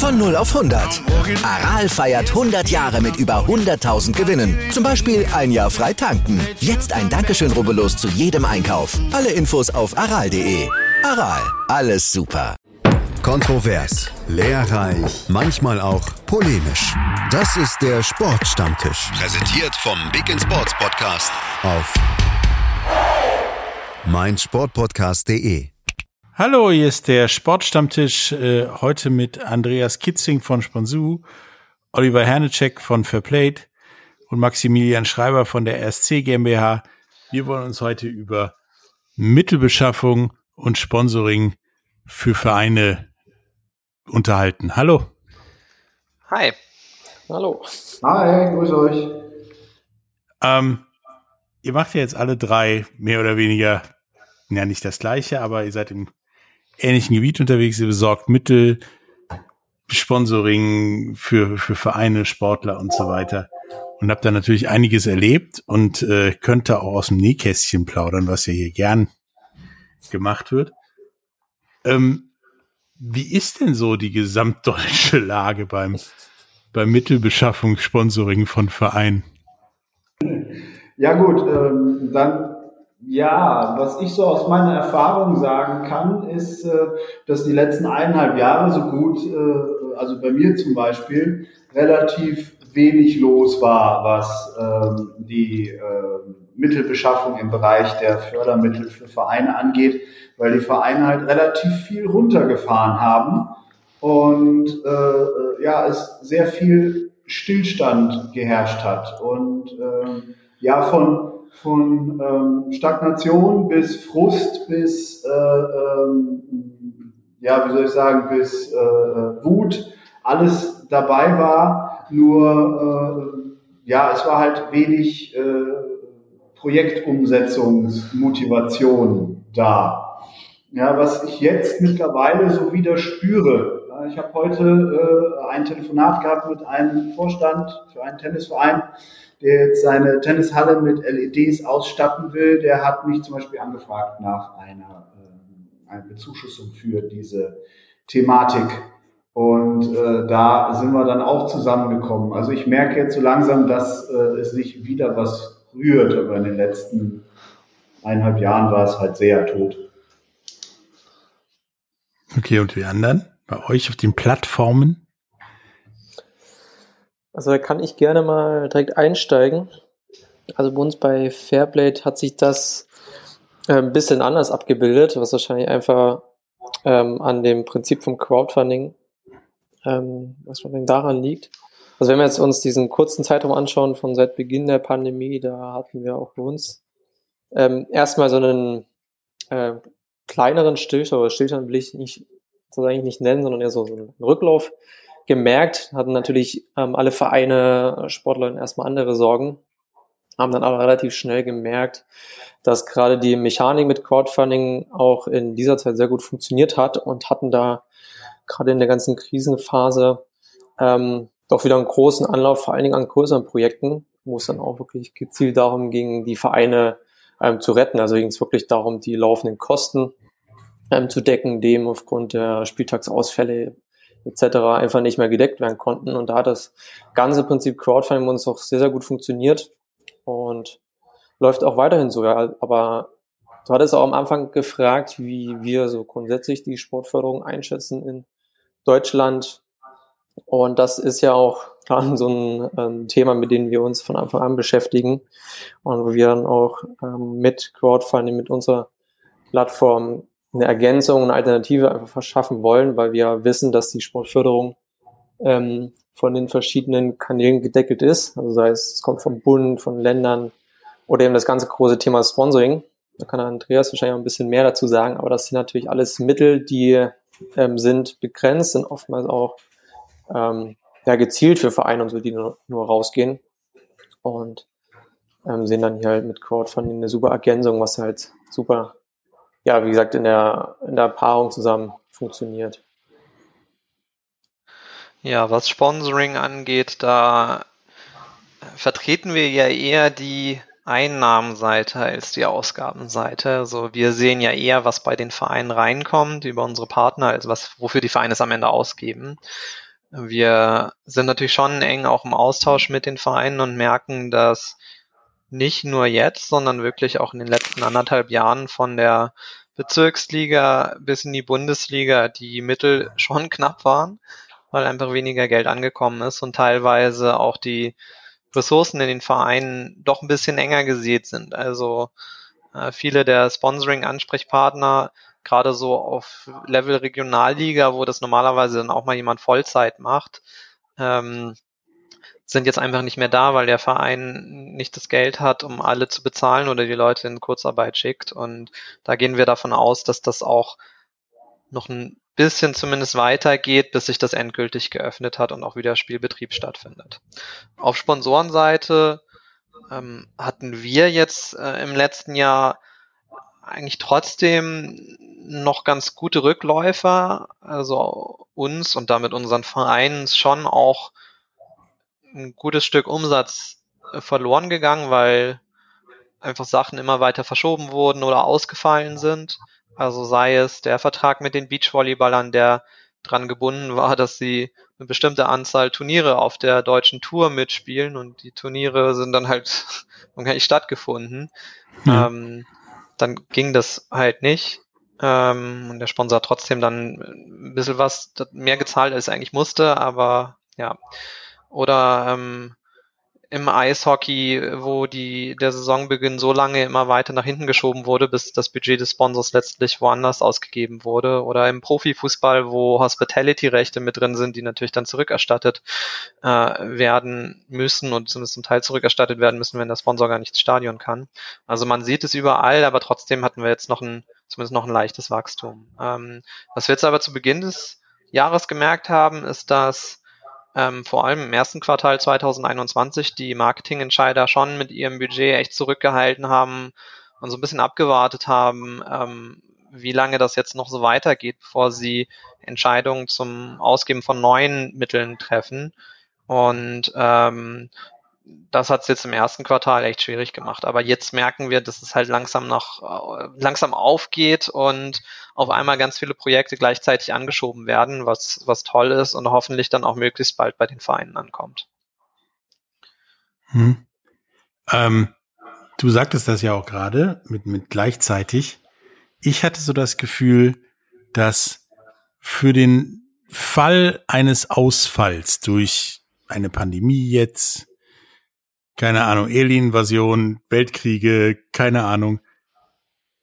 Von 0 auf 100. Aral feiert 100 Jahre mit über 100.000 Gewinnen. Zum Beispiel ein Jahr frei tanken. Jetzt ein Dankeschön, rubbellos zu jedem Einkauf. Alle Infos auf aral.de. Aral, alles super. Kontrovers, lehrreich, manchmal auch polemisch. Das ist der Sportstammtisch. Präsentiert vom Big in Sports Podcast auf meinsportpodcast.de. Hallo, hier ist der Sportstammtisch. Äh, heute mit Andreas Kitzing von Sponsu, Oliver Hernecek von Fairplate und Maximilian Schreiber von der RSC GmbH. Wir wollen uns heute über Mittelbeschaffung und Sponsoring für Vereine unterhalten. Hallo. Hi. Hallo. Hi, grüß euch. Ähm, ihr macht ja jetzt alle drei mehr oder weniger, ja nicht das gleiche, aber ihr seid im ähnlichen Gebiet unterwegs. Ihr besorgt Mittel, Sponsoring für, für Vereine, Sportler und so weiter. Und habt da natürlich einiges erlebt und äh, könnt da auch aus dem Nähkästchen plaudern, was ja hier gern gemacht wird. Ähm, wie ist denn so die gesamtdeutsche Lage beim, beim Mittelbeschaffung, Sponsoring von Vereinen? Ja gut, ähm, dann ja, was ich so aus meiner Erfahrung sagen kann, ist, äh, dass die letzten eineinhalb Jahre so gut, äh, also bei mir zum Beispiel, relativ wenig los war, was ähm, die äh, Mittelbeschaffung im Bereich der Fördermittel für Vereine angeht, weil die Vereine halt relativ viel runtergefahren haben und äh, ja, es sehr viel Stillstand geherrscht hat. Und äh, ja von von ähm, Stagnation bis Frust bis, äh, ähm, ja, wie soll ich sagen, bis äh, Wut, alles dabei war. Nur, äh, ja, es war halt wenig äh, Projektumsetzungsmotivation da. Ja, was ich jetzt mittlerweile so wieder spüre. Ich habe heute äh, ein Telefonat gehabt mit einem Vorstand für einen Tennisverein, der jetzt seine Tennishalle mit LEDs ausstatten will, der hat mich zum Beispiel angefragt nach einer, äh, einer Bezuschussung für diese Thematik. Und äh, da sind wir dann auch zusammengekommen. Also ich merke jetzt so langsam, dass äh, es sich wieder was rührt, aber in den letzten eineinhalb Jahren war es halt sehr tot. Okay, und die anderen? Bei euch auf den Plattformen? Also da kann ich gerne mal direkt einsteigen. Also bei uns bei Fairblade hat sich das äh, ein bisschen anders abgebildet, was wahrscheinlich einfach ähm, an dem Prinzip vom Crowdfunding, ähm, was daran liegt. Also wenn wir jetzt uns diesen kurzen Zeitraum anschauen von seit Beginn der Pandemie, da hatten wir auch bei uns ähm, erstmal so einen äh, kleineren Stillstand, oder Stillstand will ich nicht, ich nicht nennen, sondern eher so, einen Rücklauf gemerkt, hatten natürlich ähm, alle Vereine, Sportler erstmal andere Sorgen, haben dann aber relativ schnell gemerkt, dass gerade die Mechanik mit Crowdfunding auch in dieser Zeit sehr gut funktioniert hat und hatten da gerade in der ganzen Krisenphase ähm, doch wieder einen großen Anlauf, vor allen Dingen an größeren Projekten, wo es dann auch wirklich gezielt darum ging, die Vereine ähm, zu retten. Also ging es wirklich darum, die laufenden Kosten ähm, zu decken, dem aufgrund der Spieltagsausfälle etc. einfach nicht mehr gedeckt werden konnten. Und da hat das ganze Prinzip Crowdfunding uns auch sehr, sehr gut funktioniert und läuft auch weiterhin so. Ja. Aber du hattest auch am Anfang gefragt, wie wir so grundsätzlich die Sportförderung einschätzen in Deutschland. Und das ist ja auch klar so ein ähm, Thema, mit dem wir uns von Anfang an beschäftigen und wo wir dann auch ähm, mit Crowdfunding, mit unserer Plattform eine Ergänzung, eine Alternative einfach verschaffen wollen, weil wir wissen, dass die Sportförderung ähm, von den verschiedenen Kanälen gedeckelt ist. Also sei es, es kommt vom Bund, von Ländern oder eben das ganze große Thema Sponsoring. Da kann Andreas wahrscheinlich auch ein bisschen mehr dazu sagen, aber das sind natürlich alles Mittel, die ähm, sind begrenzt, sind oftmals auch ähm, ja, gezielt für Vereine und so, die nur, nur rausgehen. Und ähm, sehen dann hier halt mit Crowdfunding eine super Ergänzung, was halt super ja, wie gesagt, in der, in der Paarung zusammen funktioniert. Ja, was Sponsoring angeht, da vertreten wir ja eher die Einnahmenseite als die Ausgabenseite. Also wir sehen ja eher, was bei den Vereinen reinkommt über unsere Partner, als was, wofür die Vereine es am Ende ausgeben. Wir sind natürlich schon eng auch im Austausch mit den Vereinen und merken, dass nicht nur jetzt, sondern wirklich auch in den letzten anderthalb Jahren von der Bezirksliga bis in die Bundesliga die Mittel schon knapp waren, weil einfach weniger Geld angekommen ist und teilweise auch die Ressourcen in den Vereinen doch ein bisschen enger gesät sind. Also äh, viele der Sponsoring-Ansprechpartner, gerade so auf Level Regionalliga, wo das normalerweise dann auch mal jemand Vollzeit macht, ähm, sind jetzt einfach nicht mehr da, weil der Verein nicht das Geld hat, um alle zu bezahlen oder die Leute in Kurzarbeit schickt. Und da gehen wir davon aus, dass das auch noch ein bisschen zumindest weitergeht, bis sich das endgültig geöffnet hat und auch wieder Spielbetrieb stattfindet. Auf Sponsorenseite ähm, hatten wir jetzt äh, im letzten Jahr eigentlich trotzdem noch ganz gute Rückläufer, also uns und damit unseren Vereinen schon auch ein gutes Stück Umsatz äh, verloren gegangen, weil einfach Sachen immer weiter verschoben wurden oder ausgefallen sind. Also sei es der Vertrag mit den Beachvolleyballern, der dran gebunden war, dass sie eine bestimmte Anzahl Turniere auf der deutschen Tour mitspielen und die Turniere sind dann halt noch gar nicht stattgefunden. Ja. Ähm, dann ging das halt nicht. Ähm, und der Sponsor hat trotzdem dann ein bisschen was mehr gezahlt, als er eigentlich musste, aber ja. Oder ähm, im Eishockey, wo die, der Saisonbeginn so lange immer weiter nach hinten geschoben wurde, bis das Budget des Sponsors letztlich woanders ausgegeben wurde. Oder im Profifußball, wo Hospitality-Rechte mit drin sind, die natürlich dann zurückerstattet äh, werden müssen und zumindest zum Teil zurückerstattet werden müssen, wenn der Sponsor gar nicht ins Stadion kann. Also man sieht es überall, aber trotzdem hatten wir jetzt noch ein, zumindest noch ein leichtes Wachstum. Ähm, was wir jetzt aber zu Beginn des Jahres gemerkt haben, ist, dass ähm, vor allem im ersten Quartal 2021 die Marketingentscheider schon mit ihrem Budget echt zurückgehalten haben und so ein bisschen abgewartet haben, ähm, wie lange das jetzt noch so weitergeht, bevor sie Entscheidungen zum Ausgeben von neuen Mitteln treffen. Und ähm, das hat es jetzt im ersten Quartal echt schwierig gemacht. Aber jetzt merken wir, dass es halt langsam noch äh, langsam aufgeht und auf einmal ganz viele Projekte gleichzeitig angeschoben werden, was, was toll ist und hoffentlich dann auch möglichst bald bei den Vereinen ankommt. Hm. Ähm, du sagtest das ja auch gerade mit, mit gleichzeitig. Ich hatte so das Gefühl, dass für den Fall eines Ausfalls durch eine Pandemie jetzt, keine Ahnung, Alien-Invasion, Weltkriege, keine Ahnung,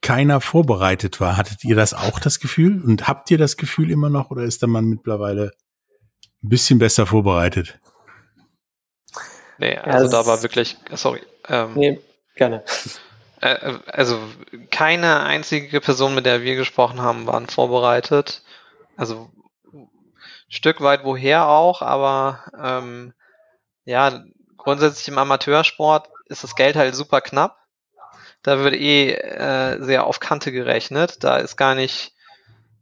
keiner vorbereitet war. Hattet ihr das auch das Gefühl? Und habt ihr das Gefühl immer noch oder ist der Mann mittlerweile ein bisschen besser vorbereitet? Nee, also ja, da war wirklich, sorry. Ähm, nee, gerne. Äh, äh, also keine einzige Person, mit der wir gesprochen haben, waren vorbereitet. Also Stück weit woher auch, aber ähm, ja, grundsätzlich im Amateursport ist das Geld halt super knapp. Da wird eh äh, sehr auf Kante gerechnet. Da ist gar nicht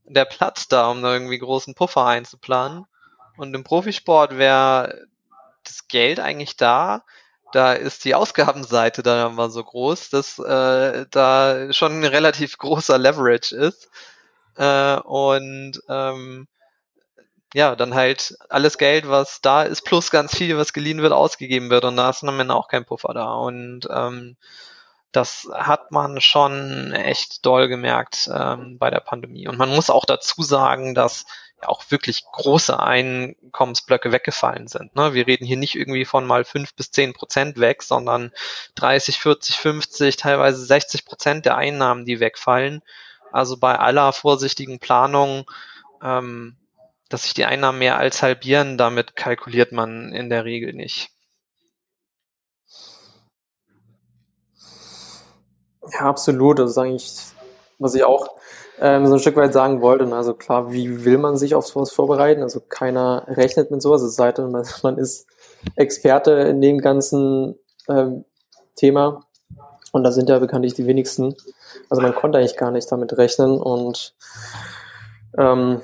der Platz da, um da irgendwie großen Puffer einzuplanen. Und im Profisport wäre das Geld eigentlich da. Da ist die Ausgabenseite dann immer so groß, dass äh, da schon ein relativ großer Leverage ist. Äh, und ähm, ja, dann halt alles Geld, was da ist, plus ganz viel, was geliehen wird, ausgegeben wird. Und da ist am Ende auch kein Puffer da. Und ähm, das hat man schon echt doll gemerkt ähm, bei der Pandemie. Und man muss auch dazu sagen, dass ja auch wirklich große Einkommensblöcke weggefallen sind. Ne? Wir reden hier nicht irgendwie von mal fünf bis zehn Prozent weg, sondern 30, 40, 50, teilweise 60 Prozent der Einnahmen, die wegfallen. Also bei aller vorsichtigen Planung ähm, dass sich die Einnahmen mehr als halbieren, damit kalkuliert man in der Regel nicht. Ja, absolut. Das ist eigentlich, was ich auch ähm, so ein Stück weit sagen wollte. Also klar, wie will man sich auf sowas vorbereiten? Also keiner rechnet mit sowas, es sei denn, man, man ist Experte in dem ganzen ähm, Thema. Und da sind ja bekanntlich die wenigsten. Also man konnte eigentlich gar nicht damit rechnen. Und ähm,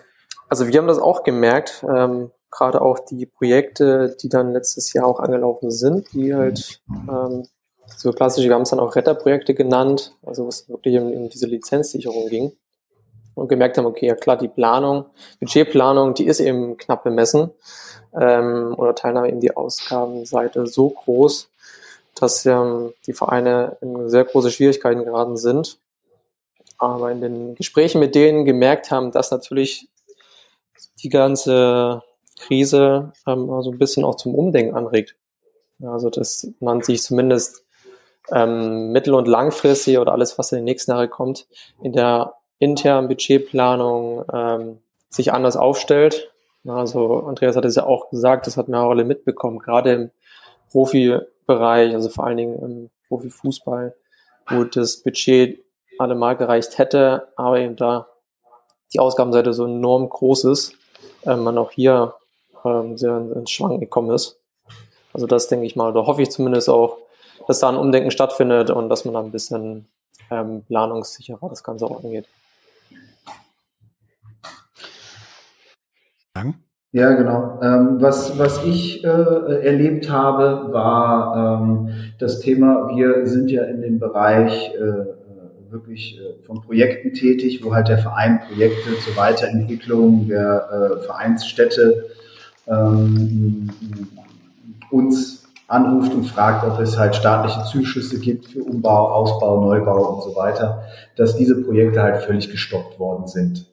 also wir haben das auch gemerkt, ähm, gerade auch die Projekte, die dann letztes Jahr auch angelaufen sind, die halt ähm, so klassisch, wir haben es dann auch Retterprojekte genannt, also was wirklich um, um diese Lizenzsicherung ging. Und gemerkt haben, okay, ja klar, die Planung, Budgetplanung, die ist eben knapp bemessen. Ähm, oder Teilnahme eben die Ausgabenseite so groß, dass ähm, die Vereine in sehr große Schwierigkeiten geraten sind. Aber in den Gesprächen mit denen gemerkt haben, dass natürlich die ganze Krise ähm, so ein bisschen auch zum Umdenken anregt. Also dass man sich zumindest ähm, mittel- und langfristig oder alles, was in den nächsten Jahren kommt, in der internen Budgetplanung ähm, sich anders aufstellt. Also Andreas hat es ja auch gesagt, das hat wir auch alle mitbekommen, gerade im Profibereich, also vor allen Dingen im Profifußball, wo das Budget allemal gereicht hätte, aber eben da die Ausgabenseite so enorm groß ist, äh, man auch hier ähm, sehr ins Schwanken gekommen ist. Also das denke ich mal, oder hoffe ich zumindest auch, dass da ein Umdenken stattfindet und dass man da ein bisschen ähm, planungssicherer das Ganze auch angeht. Ja, genau. Ähm, was, was ich äh, erlebt habe, war ähm, das Thema, wir sind ja in dem Bereich äh, wirklich äh, von Projekten tätig, wo halt der Verein Projekte zur Weiterentwicklung der äh, Vereinsstätte ähm, uns anruft und fragt, ob es halt staatliche Zuschüsse gibt für Umbau, Ausbau, Neubau und so weiter, dass diese Projekte halt völlig gestoppt worden sind.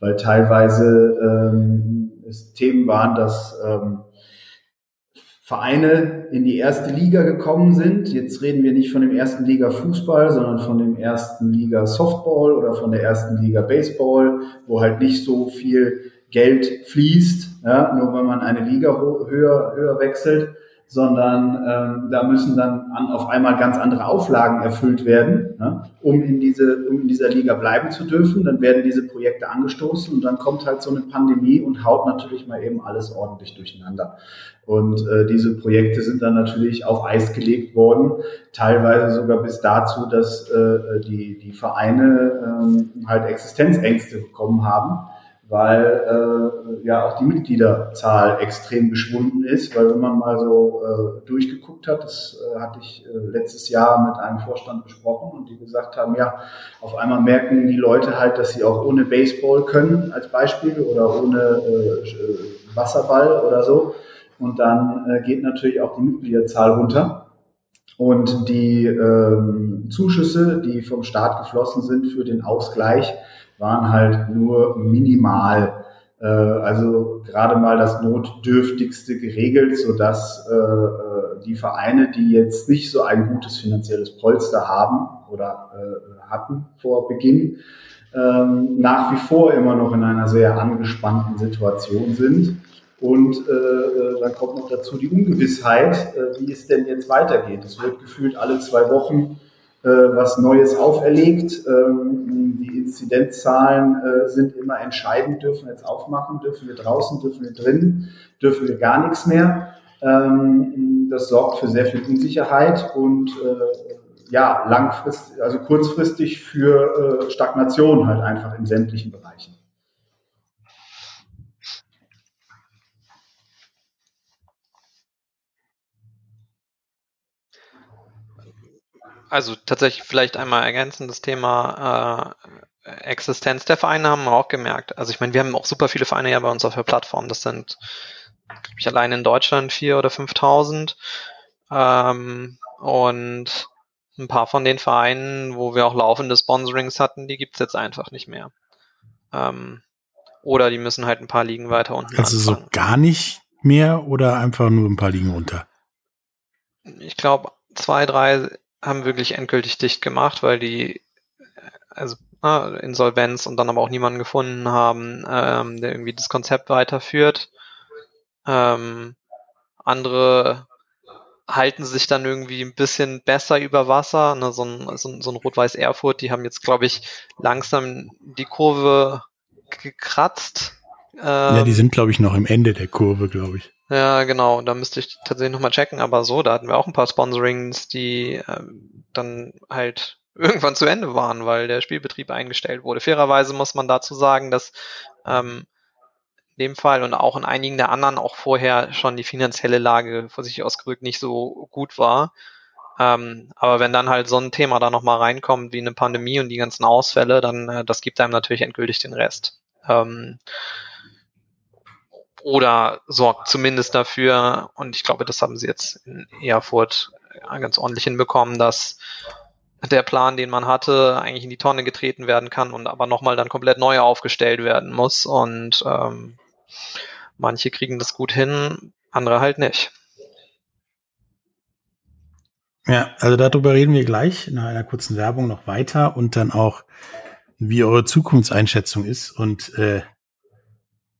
Weil teilweise ähm, es Themen waren, dass ähm, Vereine in die erste Liga gekommen sind. Jetzt reden wir nicht von dem ersten Liga Fußball, sondern von dem ersten Liga Softball oder von der ersten Liga Baseball, wo halt nicht so viel Geld fließt, ja, nur wenn man eine Liga höher, höher wechselt, sondern ähm, da müssen dann an, auf einmal ganz andere Auflagen erfüllt werden, ne, um, in diese, um in dieser Liga bleiben zu dürfen. Dann werden diese Projekte angestoßen und dann kommt halt so eine Pandemie und haut natürlich mal eben alles ordentlich durcheinander. Und äh, diese Projekte sind dann natürlich auf Eis gelegt worden, teilweise sogar bis dazu, dass äh, die, die Vereine äh, halt Existenzängste bekommen haben weil äh, ja auch die Mitgliederzahl extrem geschwunden ist, weil wenn man mal so äh, durchgeguckt hat, das äh, hatte ich äh, letztes Jahr mit einem Vorstand besprochen und die gesagt haben, ja, auf einmal merken die Leute halt, dass sie auch ohne Baseball können als Beispiel oder ohne äh, Wasserball oder so und dann äh, geht natürlich auch die Mitgliederzahl runter. Und die ähm, Zuschüsse, die vom Staat geflossen sind für den Ausgleich, waren halt nur minimal, äh, also gerade mal das Notdürftigste geregelt, sodass äh, äh, die Vereine, die jetzt nicht so ein gutes finanzielles Polster haben oder äh, hatten vor Beginn, ähm, nach wie vor immer noch in einer sehr angespannten Situation sind. Und äh, äh, dann kommt noch dazu die Ungewissheit, äh, wie es denn jetzt weitergeht. Es wird gefühlt alle zwei Wochen was Neues auferlegt. Ähm, die Inzidenzzahlen äh, sind immer entscheidend, dürfen wir jetzt aufmachen, dürfen wir draußen, dürfen wir drinnen, dürfen wir gar nichts mehr. Ähm, das sorgt für sehr viel Unsicherheit und äh, ja, langfristig, also kurzfristig für Stagnation halt einfach in sämtlichen Bereichen. Also tatsächlich vielleicht einmal ergänzen, das Thema äh, Existenz der Vereine haben wir auch gemerkt. Also ich meine, wir haben auch super viele Vereine ja bei uns auf der Plattform. Das sind, glaube ich, allein in Deutschland vier oder 5.000. Ähm, und ein paar von den Vereinen, wo wir auch laufende Sponsorings hatten, die gibt's jetzt einfach nicht mehr. Ähm, oder die müssen halt ein paar Ligen weiter unten Also anfangen. so gar nicht mehr oder einfach nur ein paar Ligen runter? Ich glaube, zwei, drei haben wirklich endgültig dicht gemacht, weil die also äh, Insolvenz und dann aber auch niemanden gefunden haben, ähm, der irgendwie das Konzept weiterführt. Ähm, andere halten sich dann irgendwie ein bisschen besser über Wasser. Ne, so ein, so ein, so ein Rot-Weiß Erfurt, die haben jetzt, glaube ich, langsam die Kurve gekratzt. Ähm, ja, die sind, glaube ich, noch im Ende der Kurve, glaube ich. Ja, genau. Da müsste ich tatsächlich nochmal checken. Aber so, da hatten wir auch ein paar Sponsorings, die ähm, dann halt irgendwann zu Ende waren, weil der Spielbetrieb eingestellt wurde. Fairerweise muss man dazu sagen, dass ähm, in dem Fall und auch in einigen der anderen auch vorher schon die finanzielle Lage vor sich ausgerückt nicht so gut war. Ähm, aber wenn dann halt so ein Thema da nochmal reinkommt wie eine Pandemie und die ganzen Ausfälle, dann äh, das gibt einem natürlich endgültig den Rest. Ähm, oder sorgt zumindest dafür, und ich glaube, das haben sie jetzt in Erfurt ganz ordentlich hinbekommen, dass der Plan, den man hatte, eigentlich in die Tonne getreten werden kann und aber nochmal dann komplett neu aufgestellt werden muss. Und ähm, manche kriegen das gut hin, andere halt nicht. Ja, also darüber reden wir gleich nach einer kurzen Werbung noch weiter und dann auch, wie eure Zukunftseinschätzung ist und äh,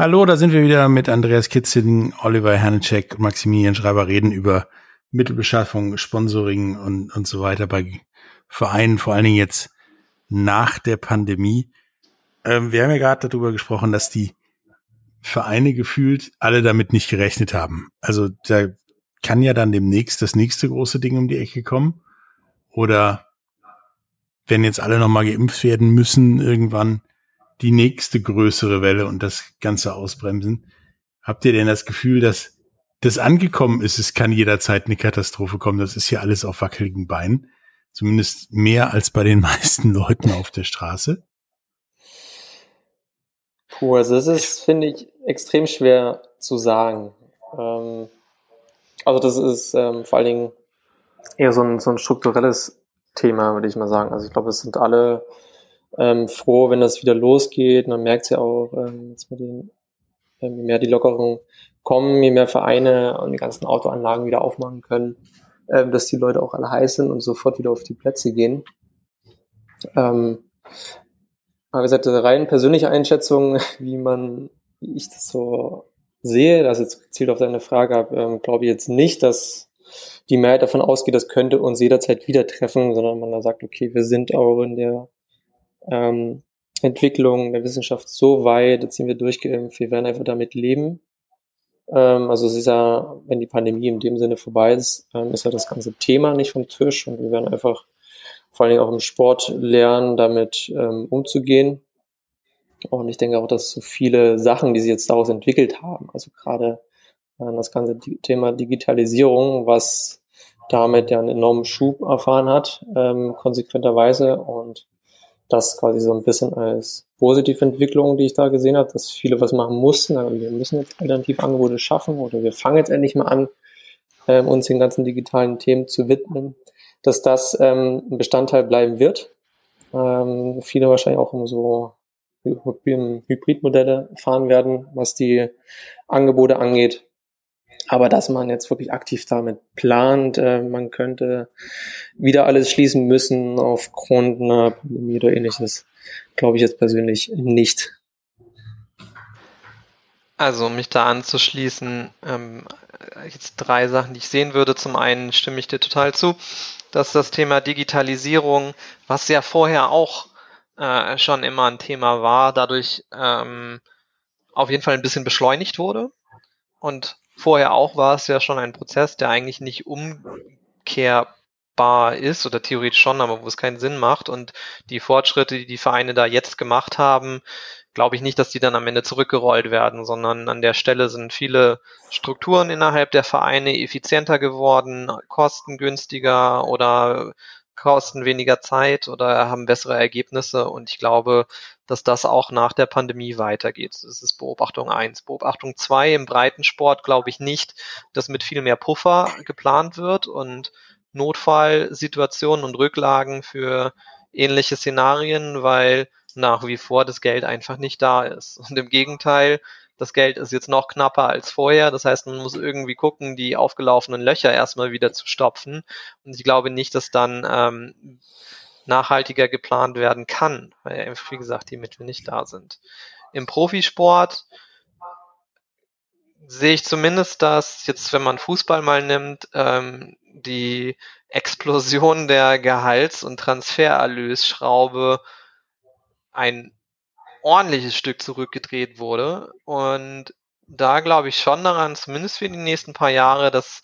Hallo, da sind wir wieder mit Andreas Kitzin, Oliver Hernecek und Maximilian Schreiber reden über Mittelbeschaffung, Sponsoring und, und so weiter bei Vereinen, vor allen Dingen jetzt nach der Pandemie. Ähm, wir haben ja gerade darüber gesprochen, dass die Vereine gefühlt alle damit nicht gerechnet haben. Also da kann ja dann demnächst das nächste große Ding um die Ecke kommen. Oder wenn jetzt alle nochmal geimpft werden müssen, irgendwann die nächste größere Welle und das Ganze ausbremsen. Habt ihr denn das Gefühl, dass das angekommen ist? Es kann jederzeit eine Katastrophe kommen. Das ist ja alles auf wackeligen Beinen. Zumindest mehr als bei den meisten Leuten auf der Straße. Puh, also das ist, finde ich, extrem schwer zu sagen. Ähm, also das ist ähm, vor allen Dingen eher so ein, so ein strukturelles Thema, würde ich mal sagen. Also ich glaube, es sind alle ähm, froh, wenn das wieder losgeht. Man merkt ja auch, ähm, jetzt mit den, ähm, je mehr die Lockerungen kommen, je mehr Vereine und die ganzen Autoanlagen wieder aufmachen können, ähm, dass die Leute auch alle heiß sind und sofort wieder auf die Plätze gehen. Ähm, aber wie gesagt, rein persönliche Einschätzung, wie man, wie ich das so sehe, das jetzt gezielt auf deine Frage habe, ähm, glaube ich jetzt nicht, dass die Mehrheit davon ausgeht, das könnte uns jederzeit wieder treffen, sondern man da sagt, okay, wir sind auch in der ähm, Entwicklung der Wissenschaft so weit, jetzt sind wir durchgeimpft, wir werden einfach damit leben. Ähm, also es ist ja, wenn die Pandemie in dem Sinne vorbei ist, ähm, ist ja das ganze Thema nicht vom Tisch und wir werden einfach vor allen Dingen auch im Sport lernen, damit ähm, umzugehen. Und ich denke auch, dass so viele Sachen, die sie jetzt daraus entwickelt haben, also gerade äh, das ganze Thema Digitalisierung, was damit ja einen enormen Schub erfahren hat, ähm, konsequenterweise. Und das quasi so ein bisschen als positive Entwicklung, die ich da gesehen habe, dass viele was machen mussten. Also wir müssen jetzt Alternativangebote schaffen oder wir fangen jetzt endlich mal an, ähm, uns den ganzen digitalen Themen zu widmen dass das ähm, ein Bestandteil bleiben wird. Ähm, viele wahrscheinlich auch um so Hybridmodelle fahren werden, was die Angebote angeht. Aber dass man jetzt wirklich aktiv damit plant, äh, man könnte wieder alles schließen müssen aufgrund einer Pandemie oder ähnliches, glaube ich jetzt persönlich nicht. Also um mich da anzuschließen, ähm, jetzt drei Sachen, die ich sehen würde. Zum einen stimme ich dir total zu dass das Thema Digitalisierung, was ja vorher auch äh, schon immer ein Thema war, dadurch ähm, auf jeden Fall ein bisschen beschleunigt wurde. Und vorher auch war es ja schon ein Prozess, der eigentlich nicht umkehrbar ist oder theoretisch schon, aber wo es keinen Sinn macht. Und die Fortschritte, die die Vereine da jetzt gemacht haben, glaube ich nicht, dass die dann am Ende zurückgerollt werden, sondern an der Stelle sind viele Strukturen innerhalb der Vereine effizienter geworden, kostengünstiger oder kosten weniger Zeit oder haben bessere Ergebnisse und ich glaube, dass das auch nach der Pandemie weitergeht. Das ist Beobachtung eins. Beobachtung zwei im Breitensport glaube ich nicht, dass mit viel mehr Puffer geplant wird und Notfallsituationen und Rücklagen für ähnliche Szenarien, weil nach wie vor das Geld einfach nicht da ist. Und im Gegenteil, das Geld ist jetzt noch knapper als vorher. Das heißt, man muss irgendwie gucken, die aufgelaufenen Löcher erstmal wieder zu stopfen. Und ich glaube nicht, dass dann ähm, nachhaltiger geplant werden kann, weil wie gesagt, die Mittel nicht da sind. Im Profisport sehe ich zumindest, dass jetzt, wenn man Fußball mal nimmt, ähm, die Explosion der Gehalts- und Transfererlösschraube ein ordentliches Stück zurückgedreht wurde. Und da glaube ich schon daran, zumindest für die nächsten paar Jahre, dass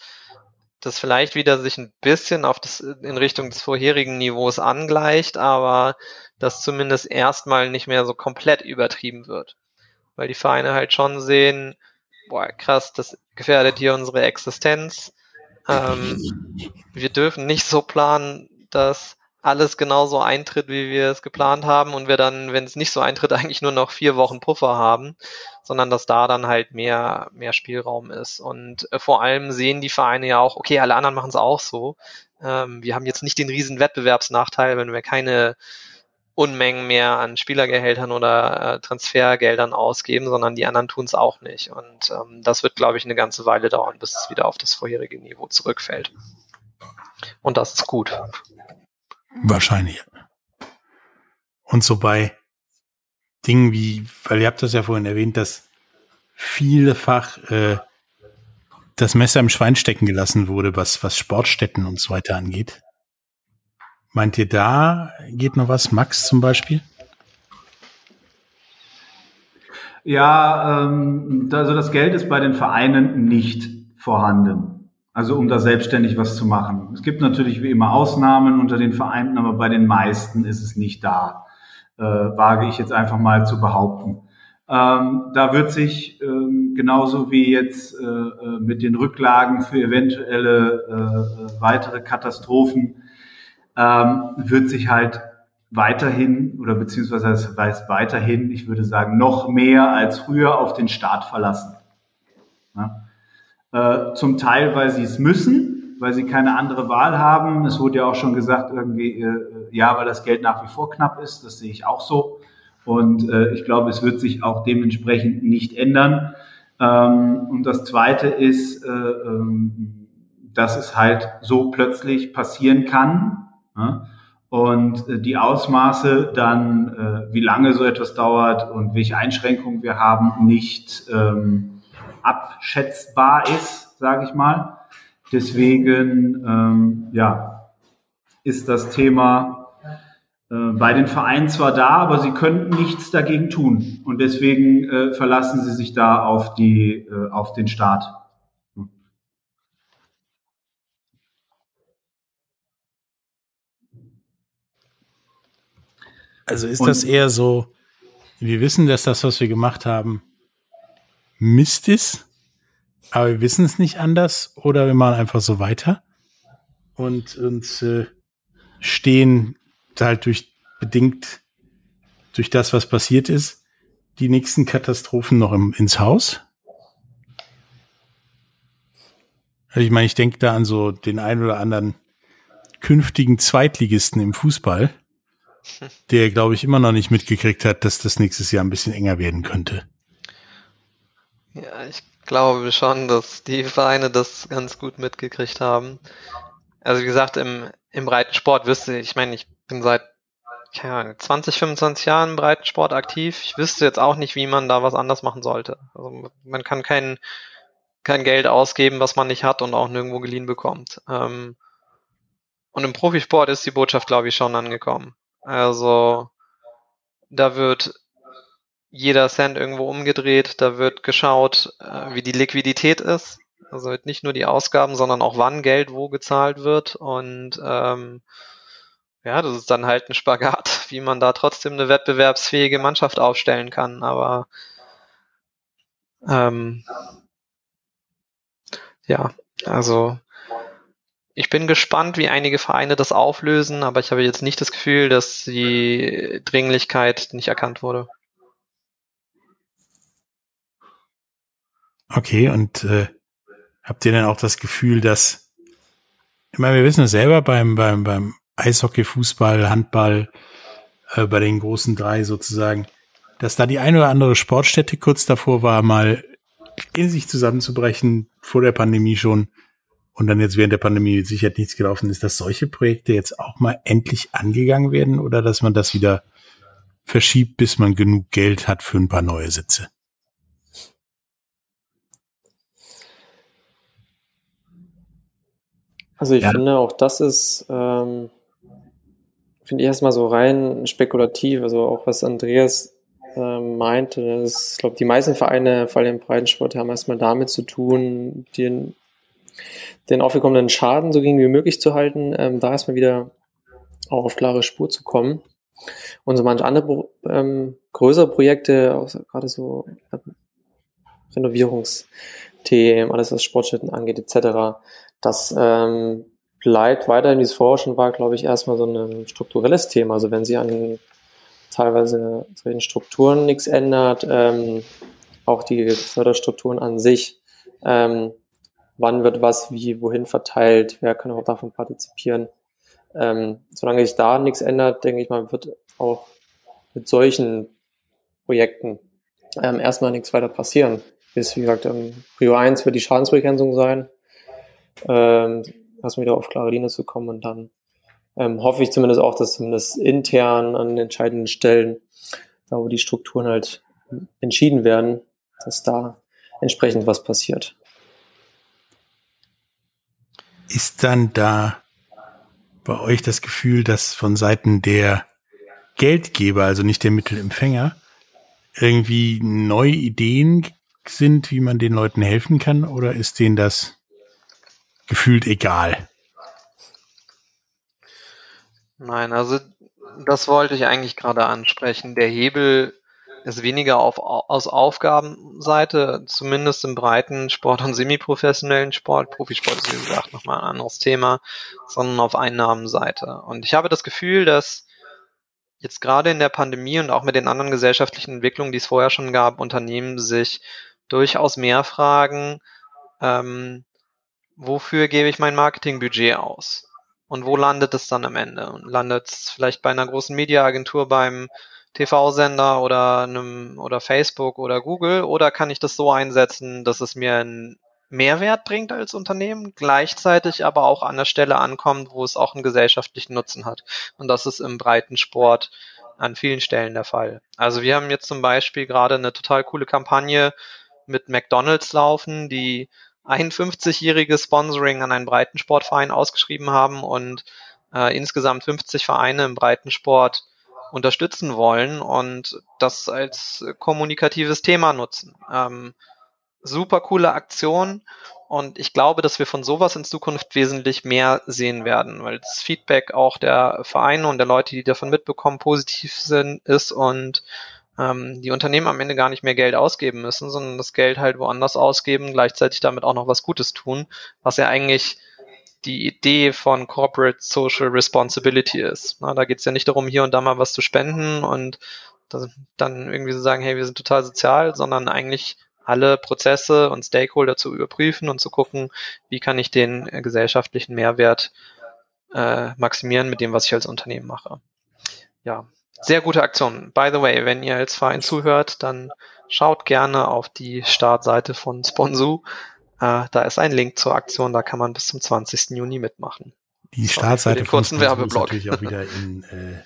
das vielleicht wieder sich ein bisschen auf das, in Richtung des vorherigen Niveaus angleicht, aber das zumindest erstmal nicht mehr so komplett übertrieben wird. Weil die Vereine halt schon sehen, boah, krass, das gefährdet hier unsere Existenz. Ähm, wir dürfen nicht so planen, dass alles genauso eintritt, wie wir es geplant haben und wir dann, wenn es nicht so eintritt, eigentlich nur noch vier Wochen Puffer haben, sondern dass da dann halt mehr, mehr Spielraum ist. Und äh, vor allem sehen die Vereine ja auch, okay, alle anderen machen es auch so. Ähm, wir haben jetzt nicht den riesen Wettbewerbsnachteil, wenn wir keine Unmengen mehr an Spielergehältern oder äh, Transfergeldern ausgeben, sondern die anderen tun es auch nicht. Und ähm, das wird, glaube ich, eine ganze Weile dauern, bis es wieder auf das vorherige Niveau zurückfällt. Und das ist gut. Wahrscheinlich. Und so bei Dingen wie, weil ihr habt das ja vorhin erwähnt, dass vielfach äh, das Messer im Schwein stecken gelassen wurde, was, was Sportstätten und so weiter angeht. Meint ihr, da geht noch was? Max zum Beispiel? Ja, ähm, also das Geld ist bei den Vereinen nicht vorhanden. Also um da selbstständig was zu machen. Es gibt natürlich wie immer Ausnahmen unter den Vereinen, aber bei den meisten ist es nicht da, äh, wage ich jetzt einfach mal zu behaupten. Ähm, da wird sich ähm, genauso wie jetzt äh, äh mit den Rücklagen für eventuelle äh weitere Katastrophen ähm, wird sich halt weiterhin oder beziehungsweise es weiß weiterhin, ich würde sagen, noch mehr als früher auf den Staat verlassen. Ja? Äh, zum Teil, weil sie es müssen, weil sie keine andere Wahl haben. Es wurde ja auch schon gesagt, irgendwie, äh, ja, weil das Geld nach wie vor knapp ist. Das sehe ich auch so. Und äh, ich glaube, es wird sich auch dementsprechend nicht ändern. Ähm, und das Zweite ist, äh, ähm, dass es halt so plötzlich passieren kann, und äh, die Ausmaße dann, äh, wie lange so etwas dauert und welche Einschränkungen wir haben, nicht ähm, abschätzbar ist, sage ich mal. Deswegen ähm, ja, ist das Thema äh, bei den Vereinen zwar da, aber sie könnten nichts dagegen tun. Und deswegen äh, verlassen sie sich da auf, die, äh, auf den Staat. Also ist und das eher so, wir wissen, dass das, was wir gemacht haben, Mist ist, aber wir wissen es nicht anders oder wir machen einfach so weiter und uns äh, stehen halt durch bedingt durch das, was passiert ist, die nächsten Katastrophen noch im, ins Haus. Also ich meine, ich denke da an so den einen oder anderen künftigen Zweitligisten im Fußball, der, glaube ich, immer noch nicht mitgekriegt hat, dass das nächstes Jahr ein bisschen enger werden könnte. Ja, ich glaube schon, dass die Vereine das ganz gut mitgekriegt haben. Also wie gesagt, im, im Breitensport wüsste ich, ich meine, ich bin seit keine Ahnung, 20, 25 Jahren im Breitensport aktiv. Ich wüsste jetzt auch nicht, wie man da was anders machen sollte. Also man kann kein, kein Geld ausgeben, was man nicht hat und auch nirgendwo geliehen bekommt. Ähm, und im Profisport ist die Botschaft, glaube ich, schon angekommen. Also da wird jeder Cent irgendwo umgedreht, da wird geschaut, äh, wie die Liquidität ist. Also nicht nur die Ausgaben, sondern auch wann Geld wo gezahlt wird. Und ähm, ja, das ist dann halt ein Spagat, wie man da trotzdem eine wettbewerbsfähige Mannschaft aufstellen kann. Aber ähm, ja, also ich bin gespannt, wie einige Vereine das auflösen, aber ich habe jetzt nicht das Gefühl, dass die Dringlichkeit nicht erkannt wurde. Okay, und äh, habt ihr denn auch das Gefühl, dass, ich meine, wir wissen es selber beim, beim, beim Eishockey, Fußball, Handball, äh, bei den großen drei sozusagen, dass da die eine oder andere Sportstätte kurz davor war, mal in sich zusammenzubrechen, vor der Pandemie schon, und dann jetzt während der Pandemie sicher nichts gelaufen ist, dass solche Projekte jetzt auch mal endlich angegangen werden oder dass man das wieder verschiebt, bis man genug Geld hat für ein paar neue Sitze? Also ich ja. finde auch das ist, ähm, finde ich erstmal so rein spekulativ, also auch was Andreas äh, meinte, ich glaube, die meisten Vereine, vor allem im Breitensport, haben erstmal damit zu tun, den, den aufgekommenen Schaden so gering wie möglich zu halten, ähm, da erstmal wieder auch auf klare Spur zu kommen. Und so manche andere ähm, größere Projekte, gerade so äh, Renovierungsthemen, alles was Sportstätten angeht, etc., das ähm, bleibt weiterhin, wie es vorher schon war, glaube ich, erstmal so ein strukturelles Thema. Also wenn Sie an teilweise solchen Strukturen nichts ändert, ähm, auch die Förderstrukturen an sich, ähm, wann wird was wie wohin verteilt, wer kann auch davon partizipieren. Ähm, solange sich da nichts ändert, denke ich mal, wird auch mit solchen Projekten ähm, erstmal nichts weiter passieren. Ist, wie gesagt, ähm, Prio 1 wird die Schadensbegrenzung sein, ähm, erstmal wieder auf klare Linie zu kommen und dann ähm, hoffe ich zumindest auch, dass zumindest intern an entscheidenden Stellen, da wo die Strukturen halt entschieden werden, dass da entsprechend was passiert. Ist dann da bei euch das Gefühl, dass von Seiten der Geldgeber, also nicht der Mittelempfänger, irgendwie neue Ideen sind, wie man den Leuten helfen kann, oder ist denen das gefühlt egal? Nein, also das wollte ich eigentlich gerade ansprechen. Der Hebel ist weniger auf, aus Aufgabenseite, zumindest im breiten Sport und semiprofessionellen Sport, Profisport ist wie gesagt nochmal ein anderes Thema, sondern auf Einnahmenseite. Und ich habe das Gefühl, dass jetzt gerade in der Pandemie und auch mit den anderen gesellschaftlichen Entwicklungen, die es vorher schon gab, Unternehmen sich durchaus mehr fragen, ähm, wofür gebe ich mein Marketingbudget aus? Und wo landet es dann am Ende? Landet es vielleicht bei einer großen Mediaagentur beim TV-Sender oder einem oder Facebook oder Google oder kann ich das so einsetzen, dass es mir einen Mehrwert bringt als Unternehmen, gleichzeitig aber auch an der Stelle ankommt, wo es auch einen gesellschaftlichen Nutzen hat. Und das ist im breiten Sport an vielen Stellen der Fall. Also wir haben jetzt zum Beispiel gerade eine total coole Kampagne mit McDonald's laufen, die ein 50-jähriges Sponsoring an einen Breitensportverein ausgeschrieben haben und äh, insgesamt 50 Vereine im Breitensport unterstützen wollen und das als kommunikatives Thema nutzen. Ähm, super coole Aktion und ich glaube, dass wir von sowas in Zukunft wesentlich mehr sehen werden, weil das Feedback auch der Vereine und der Leute, die davon mitbekommen, positiv sind, ist und ähm, die Unternehmen am Ende gar nicht mehr Geld ausgeben müssen, sondern das Geld halt woanders ausgeben, gleichzeitig damit auch noch was Gutes tun, was ja eigentlich die Idee von Corporate Social Responsibility ist. Na, da geht es ja nicht darum, hier und da mal was zu spenden und dann irgendwie zu sagen, hey, wir sind total sozial, sondern eigentlich alle Prozesse und Stakeholder zu überprüfen und zu gucken, wie kann ich den äh, gesellschaftlichen Mehrwert äh, maximieren mit dem, was ich als Unternehmen mache. Ja, sehr gute Aktion. By the way, wenn ihr als Verein zuhört, dann schaut gerne auf die Startseite von Sponsu. Äh, da ist ein Link zur Aktion, da kann man bis zum 20. Juni mitmachen. Die Startseite von kurzen Werbeblock. ist natürlich auch wieder in äh,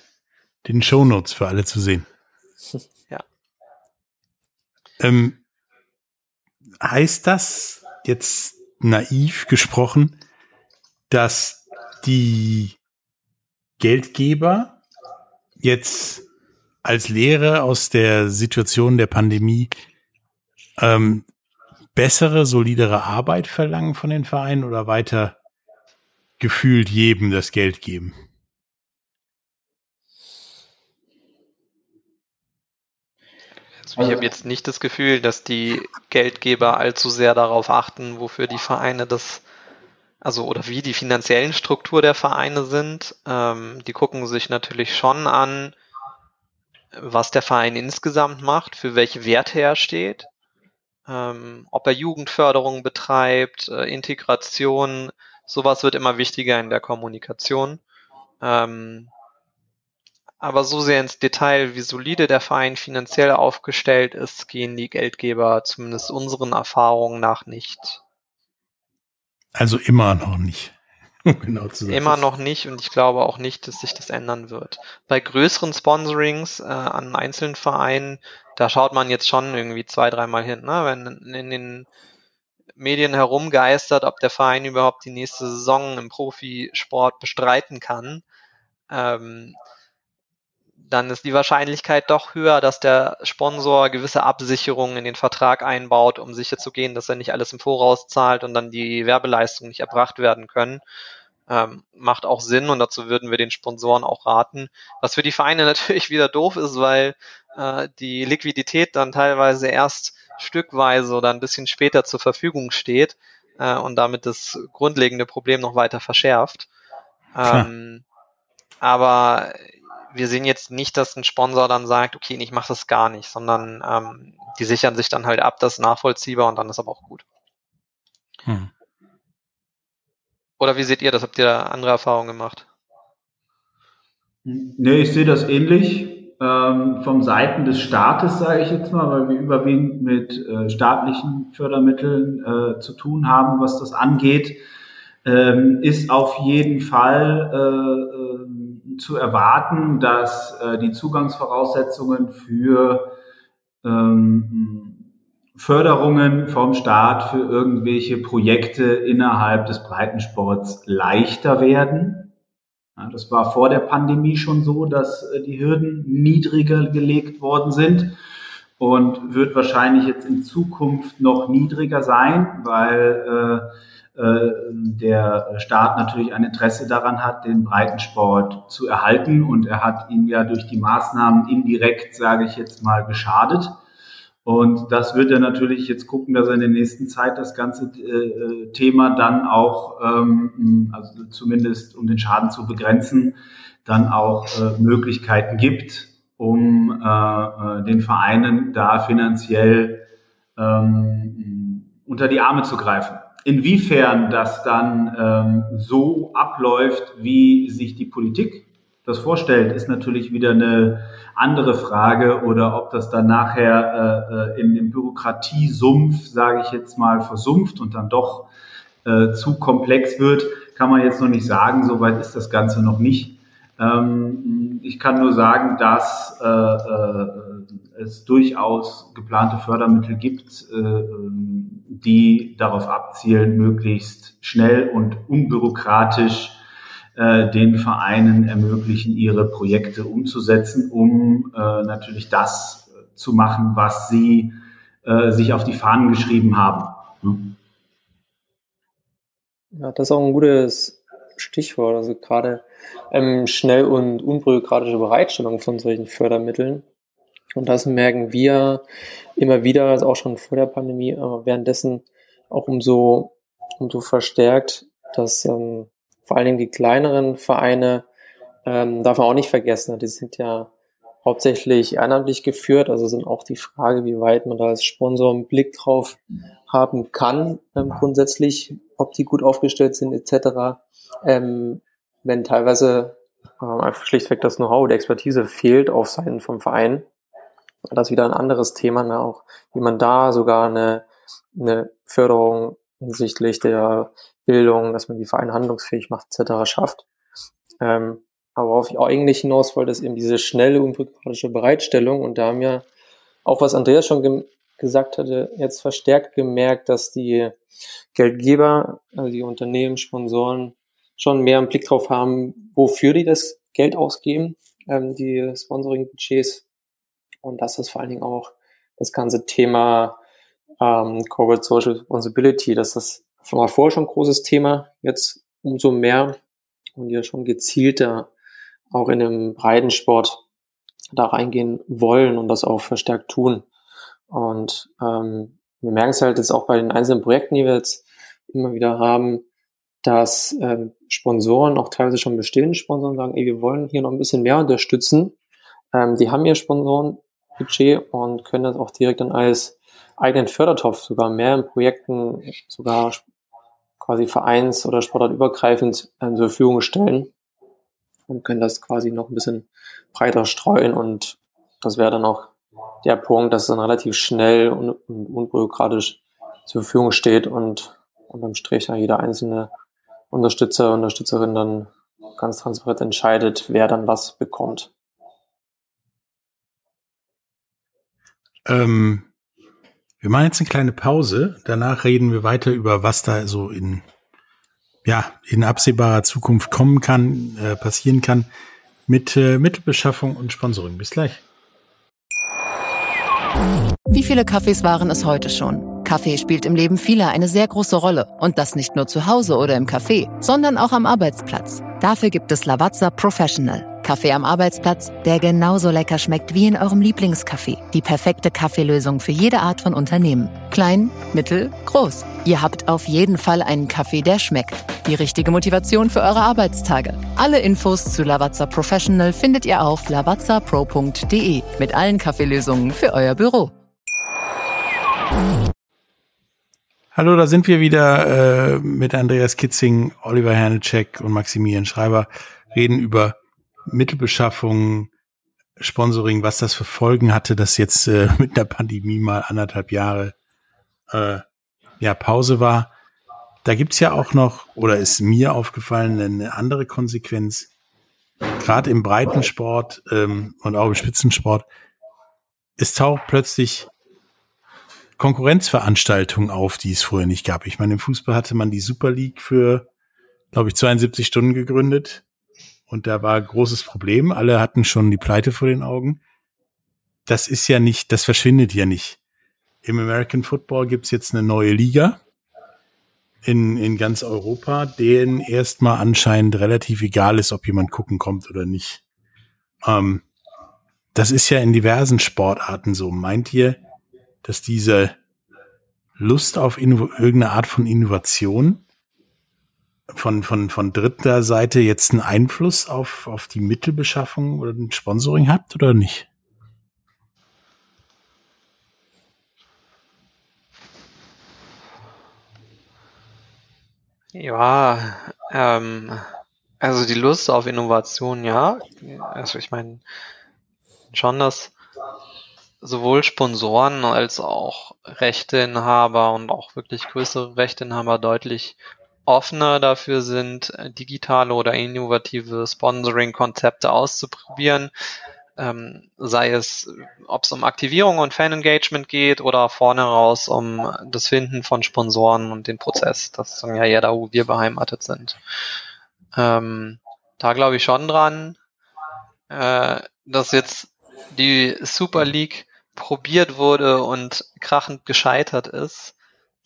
den Shownotes für alle zu sehen. Ja. Ähm, heißt das jetzt naiv gesprochen, dass die Geldgeber jetzt als Lehre aus der Situation der Pandemie ähm, bessere, solidere Arbeit verlangen von den Vereinen oder weiter gefühlt jedem das Geld geben? Also ich habe jetzt nicht das Gefühl, dass die Geldgeber allzu sehr darauf achten, wofür die Vereine das, also oder wie die finanziellen Struktur der Vereine sind. Ähm, die gucken sich natürlich schon an, was der Verein insgesamt macht, für welche Werte er steht ähm, ob er Jugendförderung betreibt, äh, Integration, sowas wird immer wichtiger in der Kommunikation. Ähm, aber so sehr ins Detail, wie solide der Verein finanziell aufgestellt ist, gehen die Geldgeber zumindest unseren Erfahrungen nach nicht. Also immer noch nicht. genau zu sagen. Immer noch nicht und ich glaube auch nicht, dass sich das ändern wird. Bei größeren Sponsorings äh, an einzelnen Vereinen, da schaut man jetzt schon irgendwie zwei, dreimal hin. Ne? Wenn in den Medien herumgeistert, ob der Verein überhaupt die nächste Saison im Profisport bestreiten kann, ähm, dann ist die Wahrscheinlichkeit doch höher, dass der Sponsor gewisse Absicherungen in den Vertrag einbaut, um sicherzugehen, dass er nicht alles im Voraus zahlt und dann die Werbeleistungen nicht erbracht werden können. Ähm, macht auch Sinn und dazu würden wir den Sponsoren auch raten. Was für die Vereine natürlich wieder doof ist, weil äh, die Liquidität dann teilweise erst stückweise oder ein bisschen später zur Verfügung steht äh, und damit das grundlegende Problem noch weiter verschärft. Ähm, aber wir sehen jetzt nicht, dass ein Sponsor dann sagt, okay, ich mache das gar nicht, sondern ähm, die sichern sich dann halt ab, das ist nachvollziehbar und dann ist aber auch gut. Hm. Oder wie seht ihr das? Habt ihr da andere Erfahrungen gemacht? Nee, ich sehe das ähnlich. Ähm, vom Seiten des Staates, sage ich jetzt mal, weil wir überwiegend mit äh, staatlichen Fördermitteln äh, zu tun haben, was das angeht, ähm, ist auf jeden Fall äh, äh zu erwarten, dass äh, die Zugangsvoraussetzungen für ähm, Förderungen vom Staat für irgendwelche Projekte innerhalb des Breitensports leichter werden. Ja, das war vor der Pandemie schon so, dass äh, die Hürden niedriger gelegt worden sind und wird wahrscheinlich jetzt in Zukunft noch niedriger sein, weil äh, der Staat natürlich ein Interesse daran hat, den Breitensport zu erhalten. Und er hat ihn ja durch die Maßnahmen indirekt, sage ich jetzt mal, geschadet. Und das wird er natürlich jetzt gucken, dass er in der nächsten Zeit das ganze äh, Thema dann auch, ähm, also zumindest um den Schaden zu begrenzen, dann auch äh, Möglichkeiten gibt, um äh, den Vereinen da finanziell ähm, unter die Arme zu greifen. Inwiefern das dann ähm, so abläuft, wie sich die Politik das vorstellt, ist natürlich wieder eine andere Frage oder ob das dann nachher äh, äh im, im Bürokratiesumpf, sage ich jetzt mal, versumpft und dann doch äh, zu komplex wird, kann man jetzt noch nicht sagen. Soweit ist das Ganze noch nicht. Ähm, ich kann nur sagen, dass äh, äh, es durchaus geplante Fördermittel gibt, äh, die darauf abzielen, möglichst schnell und unbürokratisch äh, den Vereinen ermöglichen, ihre Projekte umzusetzen, um äh, natürlich das zu machen, was sie äh, sich auf die Fahnen geschrieben haben. Ne? Ja, das ist auch ein gutes Stichwort. Also gerade ähm, schnell und unbürokratische Bereitstellung von solchen Fördermitteln und das merken wir immer wieder, also auch schon vor der Pandemie, aber währenddessen auch umso, umso verstärkt, dass ähm, vor allen Dingen die kleineren Vereine, ähm, darf man auch nicht vergessen, die sind ja hauptsächlich ehrenamtlich geführt, also sind auch die Frage, wie weit man da als Sponsor einen Blick drauf haben kann, ähm, grundsätzlich, ob die gut aufgestellt sind, etc. Ähm, wenn teilweise ähm, einfach schlichtweg das Know-how, die Expertise fehlt auf Seiten vom Verein, das ist wieder ein anderes Thema, ne, auch wie man da sogar eine, eine Förderung hinsichtlich der Bildung, dass man die Vereine handlungsfähig macht, etc. schafft. Ähm, aber worauf ich eigentlich hinaus wollte, ist eben diese schnelle und bürokratische Bereitstellung. Und da haben wir auch, was Andreas schon gesagt hatte, jetzt verstärkt gemerkt, dass die Geldgeber, also die Unternehmen, Sponsoren, schon mehr einen Blick drauf haben, wofür die das Geld ausgeben, ähm, die Sponsoring-Budgets und das ist vor allen Dingen auch das ganze Thema ähm, Corporate Social Responsibility. Das ist war vorher schon ein großes Thema, jetzt umso mehr und ja schon gezielter auch in dem Breitensport da reingehen wollen und das auch verstärkt tun. Und ähm, wir merken es halt jetzt auch bei den einzelnen Projekten, die wir jetzt immer wieder haben, dass ähm, Sponsoren, auch teilweise schon bestehende Sponsoren sagen, ey, wir wollen hier noch ein bisschen mehr unterstützen. Ähm, die haben ihr Sponsoren Budget und können das auch direkt dann als eigenen Fördertopf sogar mehreren Projekten sogar quasi vereins- oder sportartübergreifend äh, zur Verfügung stellen und können das quasi noch ein bisschen breiter streuen und das wäre dann auch der Punkt, dass es dann relativ schnell und, und unbürokratisch zur Verfügung steht und unterm Strich ja jeder einzelne Unterstützer, Unterstützerin dann ganz transparent entscheidet, wer dann was bekommt. Ähm, Wir machen jetzt eine kleine Pause. Danach reden wir weiter über, was da so in, ja, in absehbarer Zukunft kommen kann, äh, passieren kann mit äh, Mittelbeschaffung und Sponsoring. Bis gleich. Wie viele Kaffees waren es heute schon? Kaffee spielt im Leben vieler eine sehr große Rolle. Und das nicht nur zu Hause oder im Café, sondern auch am Arbeitsplatz. Dafür gibt es Lavazza Professional. Kaffee am Arbeitsplatz, der genauso lecker schmeckt wie in eurem Lieblingscafé. Die perfekte Kaffeelösung für jede Art von Unternehmen. Klein, mittel, groß. Ihr habt auf jeden Fall einen Kaffee, der schmeckt. Die richtige Motivation für eure Arbeitstage. Alle Infos zu Lavazza Professional findet ihr auf lavazzapro.de mit allen Kaffeelösungen für euer Büro. Hallo, da sind wir wieder äh, mit Andreas Kitzing, Oliver Hernecek und Maximilian Schreiber, reden über Mittelbeschaffung, Sponsoring, was das für Folgen hatte, dass jetzt äh, mit der Pandemie mal anderthalb Jahre äh, ja Pause war. Da gibt's ja auch noch, oder ist mir aufgefallen, eine andere Konsequenz. Gerade im Breitensport ähm, und auch im Spitzensport. Es taucht plötzlich Konkurrenzveranstaltungen auf, die es früher nicht gab. Ich meine, im Fußball hatte man die Super League für, glaube ich, 72 Stunden gegründet. Und da war großes Problem. Alle hatten schon die Pleite vor den Augen. Das ist ja nicht, das verschwindet ja nicht. Im American Football gibt's jetzt eine neue Liga in, in ganz Europa, denen erstmal anscheinend relativ egal ist, ob jemand gucken kommt oder nicht. Ähm, das ist ja in diversen Sportarten so. Meint ihr, dass diese Lust auf irgendeine Art von Innovation von, von, von dritter Seite jetzt einen Einfluss auf, auf die Mittelbeschaffung oder ein Sponsoring hat oder nicht? Ja, ähm, also die Lust auf Innovation, ja. Also ich meine schon, dass sowohl Sponsoren als auch Rechteinhaber und auch wirklich größere Rechteinhaber deutlich offener dafür sind, digitale oder innovative Sponsoring-Konzepte auszuprobieren. Ähm, sei es, ob es um Aktivierung und Fan-Engagement geht oder vorne raus um das Finden von Sponsoren und den Prozess. Das ist ja eher da, wo wir beheimatet sind. Ähm, da glaube ich schon dran, äh, dass jetzt die Super League probiert wurde und krachend gescheitert ist,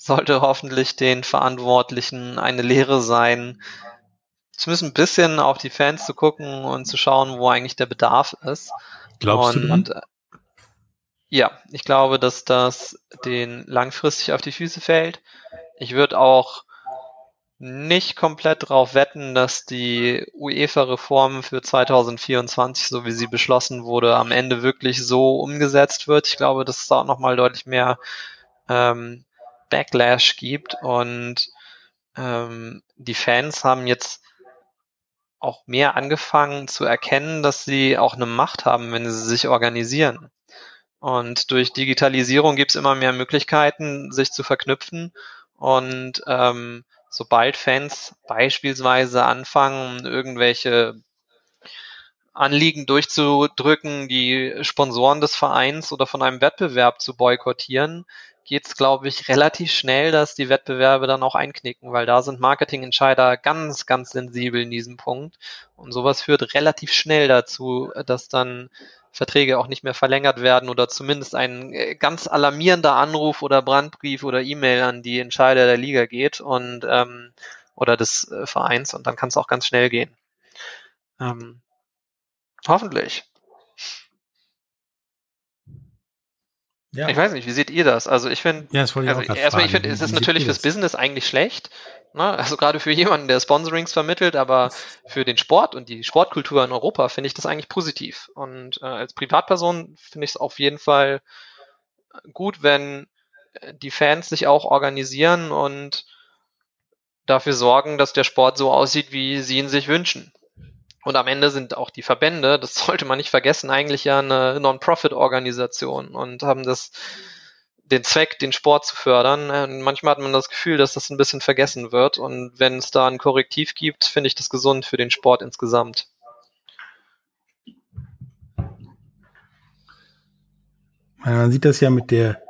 sollte hoffentlich den Verantwortlichen eine Lehre sein, zumindest ein bisschen auf die Fans zu gucken und zu schauen, wo eigentlich der Bedarf ist. Glaubst und, du äh, ja, ich glaube, dass das den langfristig auf die Füße fällt. Ich würde auch nicht komplett darauf wetten, dass die UEFA-Reform für 2024, so wie sie beschlossen wurde, am Ende wirklich so umgesetzt wird. Ich glaube, dass es auch nochmal deutlich mehr ähm, Backlash gibt und ähm, die Fans haben jetzt auch mehr angefangen zu erkennen, dass sie auch eine Macht haben, wenn sie sich organisieren. Und durch Digitalisierung gibt es immer mehr Möglichkeiten, sich zu verknüpfen und ähm, sobald Fans beispielsweise anfangen, irgendwelche Anliegen durchzudrücken, die Sponsoren des Vereins oder von einem Wettbewerb zu boykottieren, geht es, glaube ich, relativ schnell, dass die Wettbewerbe dann auch einknicken, weil da sind Marketingentscheider ganz, ganz sensibel in diesem Punkt. Und sowas führt relativ schnell dazu, dass dann Verträge auch nicht mehr verlängert werden oder zumindest ein äh, ganz alarmierender Anruf oder Brandbrief oder E-Mail an die Entscheider der Liga geht und ähm, oder des äh, Vereins und dann kann es auch ganz schnell gehen. Ähm, hoffentlich. Ja. Ich weiß nicht, wie seht ihr das? Also ich finde, Ja, also erstmal, ich finde, es ist natürlich fürs? Business eigentlich schlecht. Ne? Also gerade für jemanden, der Sponsorings vermittelt, aber für den Sport und die Sportkultur in Europa finde ich das eigentlich positiv. Und äh, als Privatperson finde ich es auf jeden Fall gut, wenn die Fans sich auch organisieren und dafür sorgen, dass der Sport so aussieht, wie sie ihn sich wünschen. Und am Ende sind auch die Verbände, das sollte man nicht vergessen, eigentlich ja eine Non-Profit-Organisation und haben das den Zweck, den Sport zu fördern. Und manchmal hat man das Gefühl, dass das ein bisschen vergessen wird. Und wenn es da ein Korrektiv gibt, finde ich das gesund für den Sport insgesamt. Man sieht das ja mit der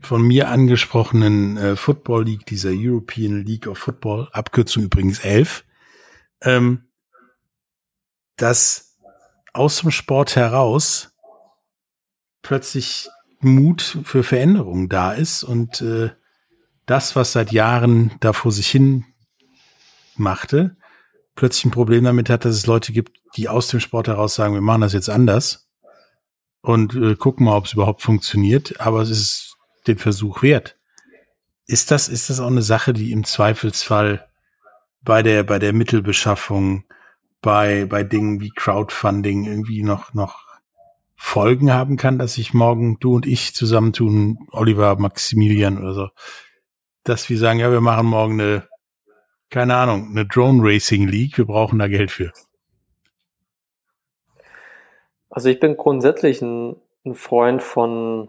von mir angesprochenen äh, Football League, dieser European League of Football, Abkürzung übrigens 11, ähm, dass aus dem Sport heraus plötzlich Mut für Veränderungen da ist und äh, das, was seit Jahren da vor sich hin machte, plötzlich ein Problem damit hat, dass es Leute gibt, die aus dem Sport heraus sagen, wir machen das jetzt anders und äh, gucken mal, ob es überhaupt funktioniert, aber es ist den Versuch wert. Ist das, ist das auch eine Sache, die im Zweifelsfall bei der, bei der Mittelbeschaffung, bei, bei Dingen wie Crowdfunding irgendwie noch, noch Folgen haben kann, dass sich morgen du und ich zusammentun, Oliver, Maximilian oder so, dass wir sagen, ja, wir machen morgen eine, keine Ahnung, eine Drone Racing League, wir brauchen da Geld für. Also ich bin grundsätzlich ein, ein Freund von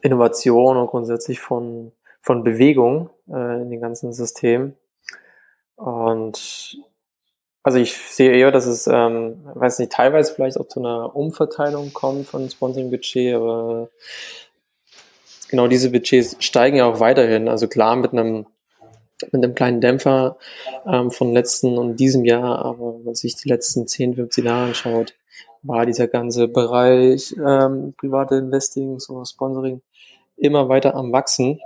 Innovation und grundsätzlich von, von Bewegung äh, in den ganzen Systemen. Und also ich sehe eher, dass es, ähm, weiß nicht, teilweise vielleicht auch zu einer Umverteilung kommt von Sponsoring-Budget, aber genau diese Budgets steigen ja auch weiterhin. Also klar mit einem mit einem kleinen Dämpfer ähm, von letzten und diesem Jahr, aber wenn man sich die letzten 10, 15 Jahre anschaut, war dieser ganze Bereich ähm, private Investing, so Sponsoring immer weiter am wachsen.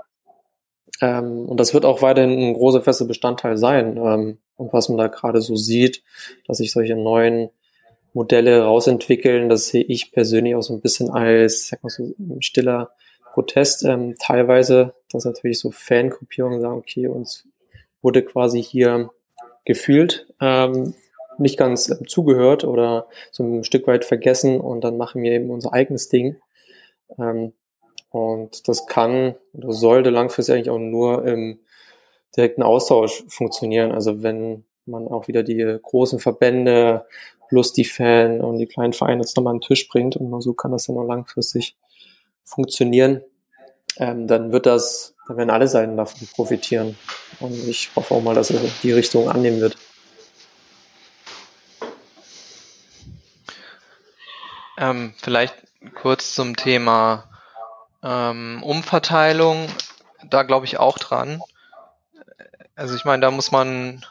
Ähm, und das wird auch weiterhin ein großer fester Bestandteil sein. Ähm, und was man da gerade so sieht, dass sich solche neuen Modelle rausentwickeln, das sehe ich persönlich auch so ein bisschen als, sag mal so, stiller Protest. Ähm, teilweise, dass natürlich so Fangruppierungen sagen, okay, uns wurde quasi hier gefühlt ähm, nicht ganz äh, zugehört oder so ein Stück weit vergessen und dann machen wir eben unser eigenes Ding. Ähm, und das kann oder sollte langfristig eigentlich auch nur im direkten Austausch funktionieren. Also wenn man auch wieder die großen Verbände plus die Fan und die kleinen Vereine jetzt nochmal an den Tisch bringt und nur so kann das dann auch langfristig funktionieren, ähm, dann wird das, dann werden alle Seiten davon profitieren. Und ich hoffe auch mal, dass er die Richtung annehmen wird. Ähm, vielleicht kurz zum Thema ähm, Umverteilung. Da glaube ich auch dran. Also ich meine, da muss man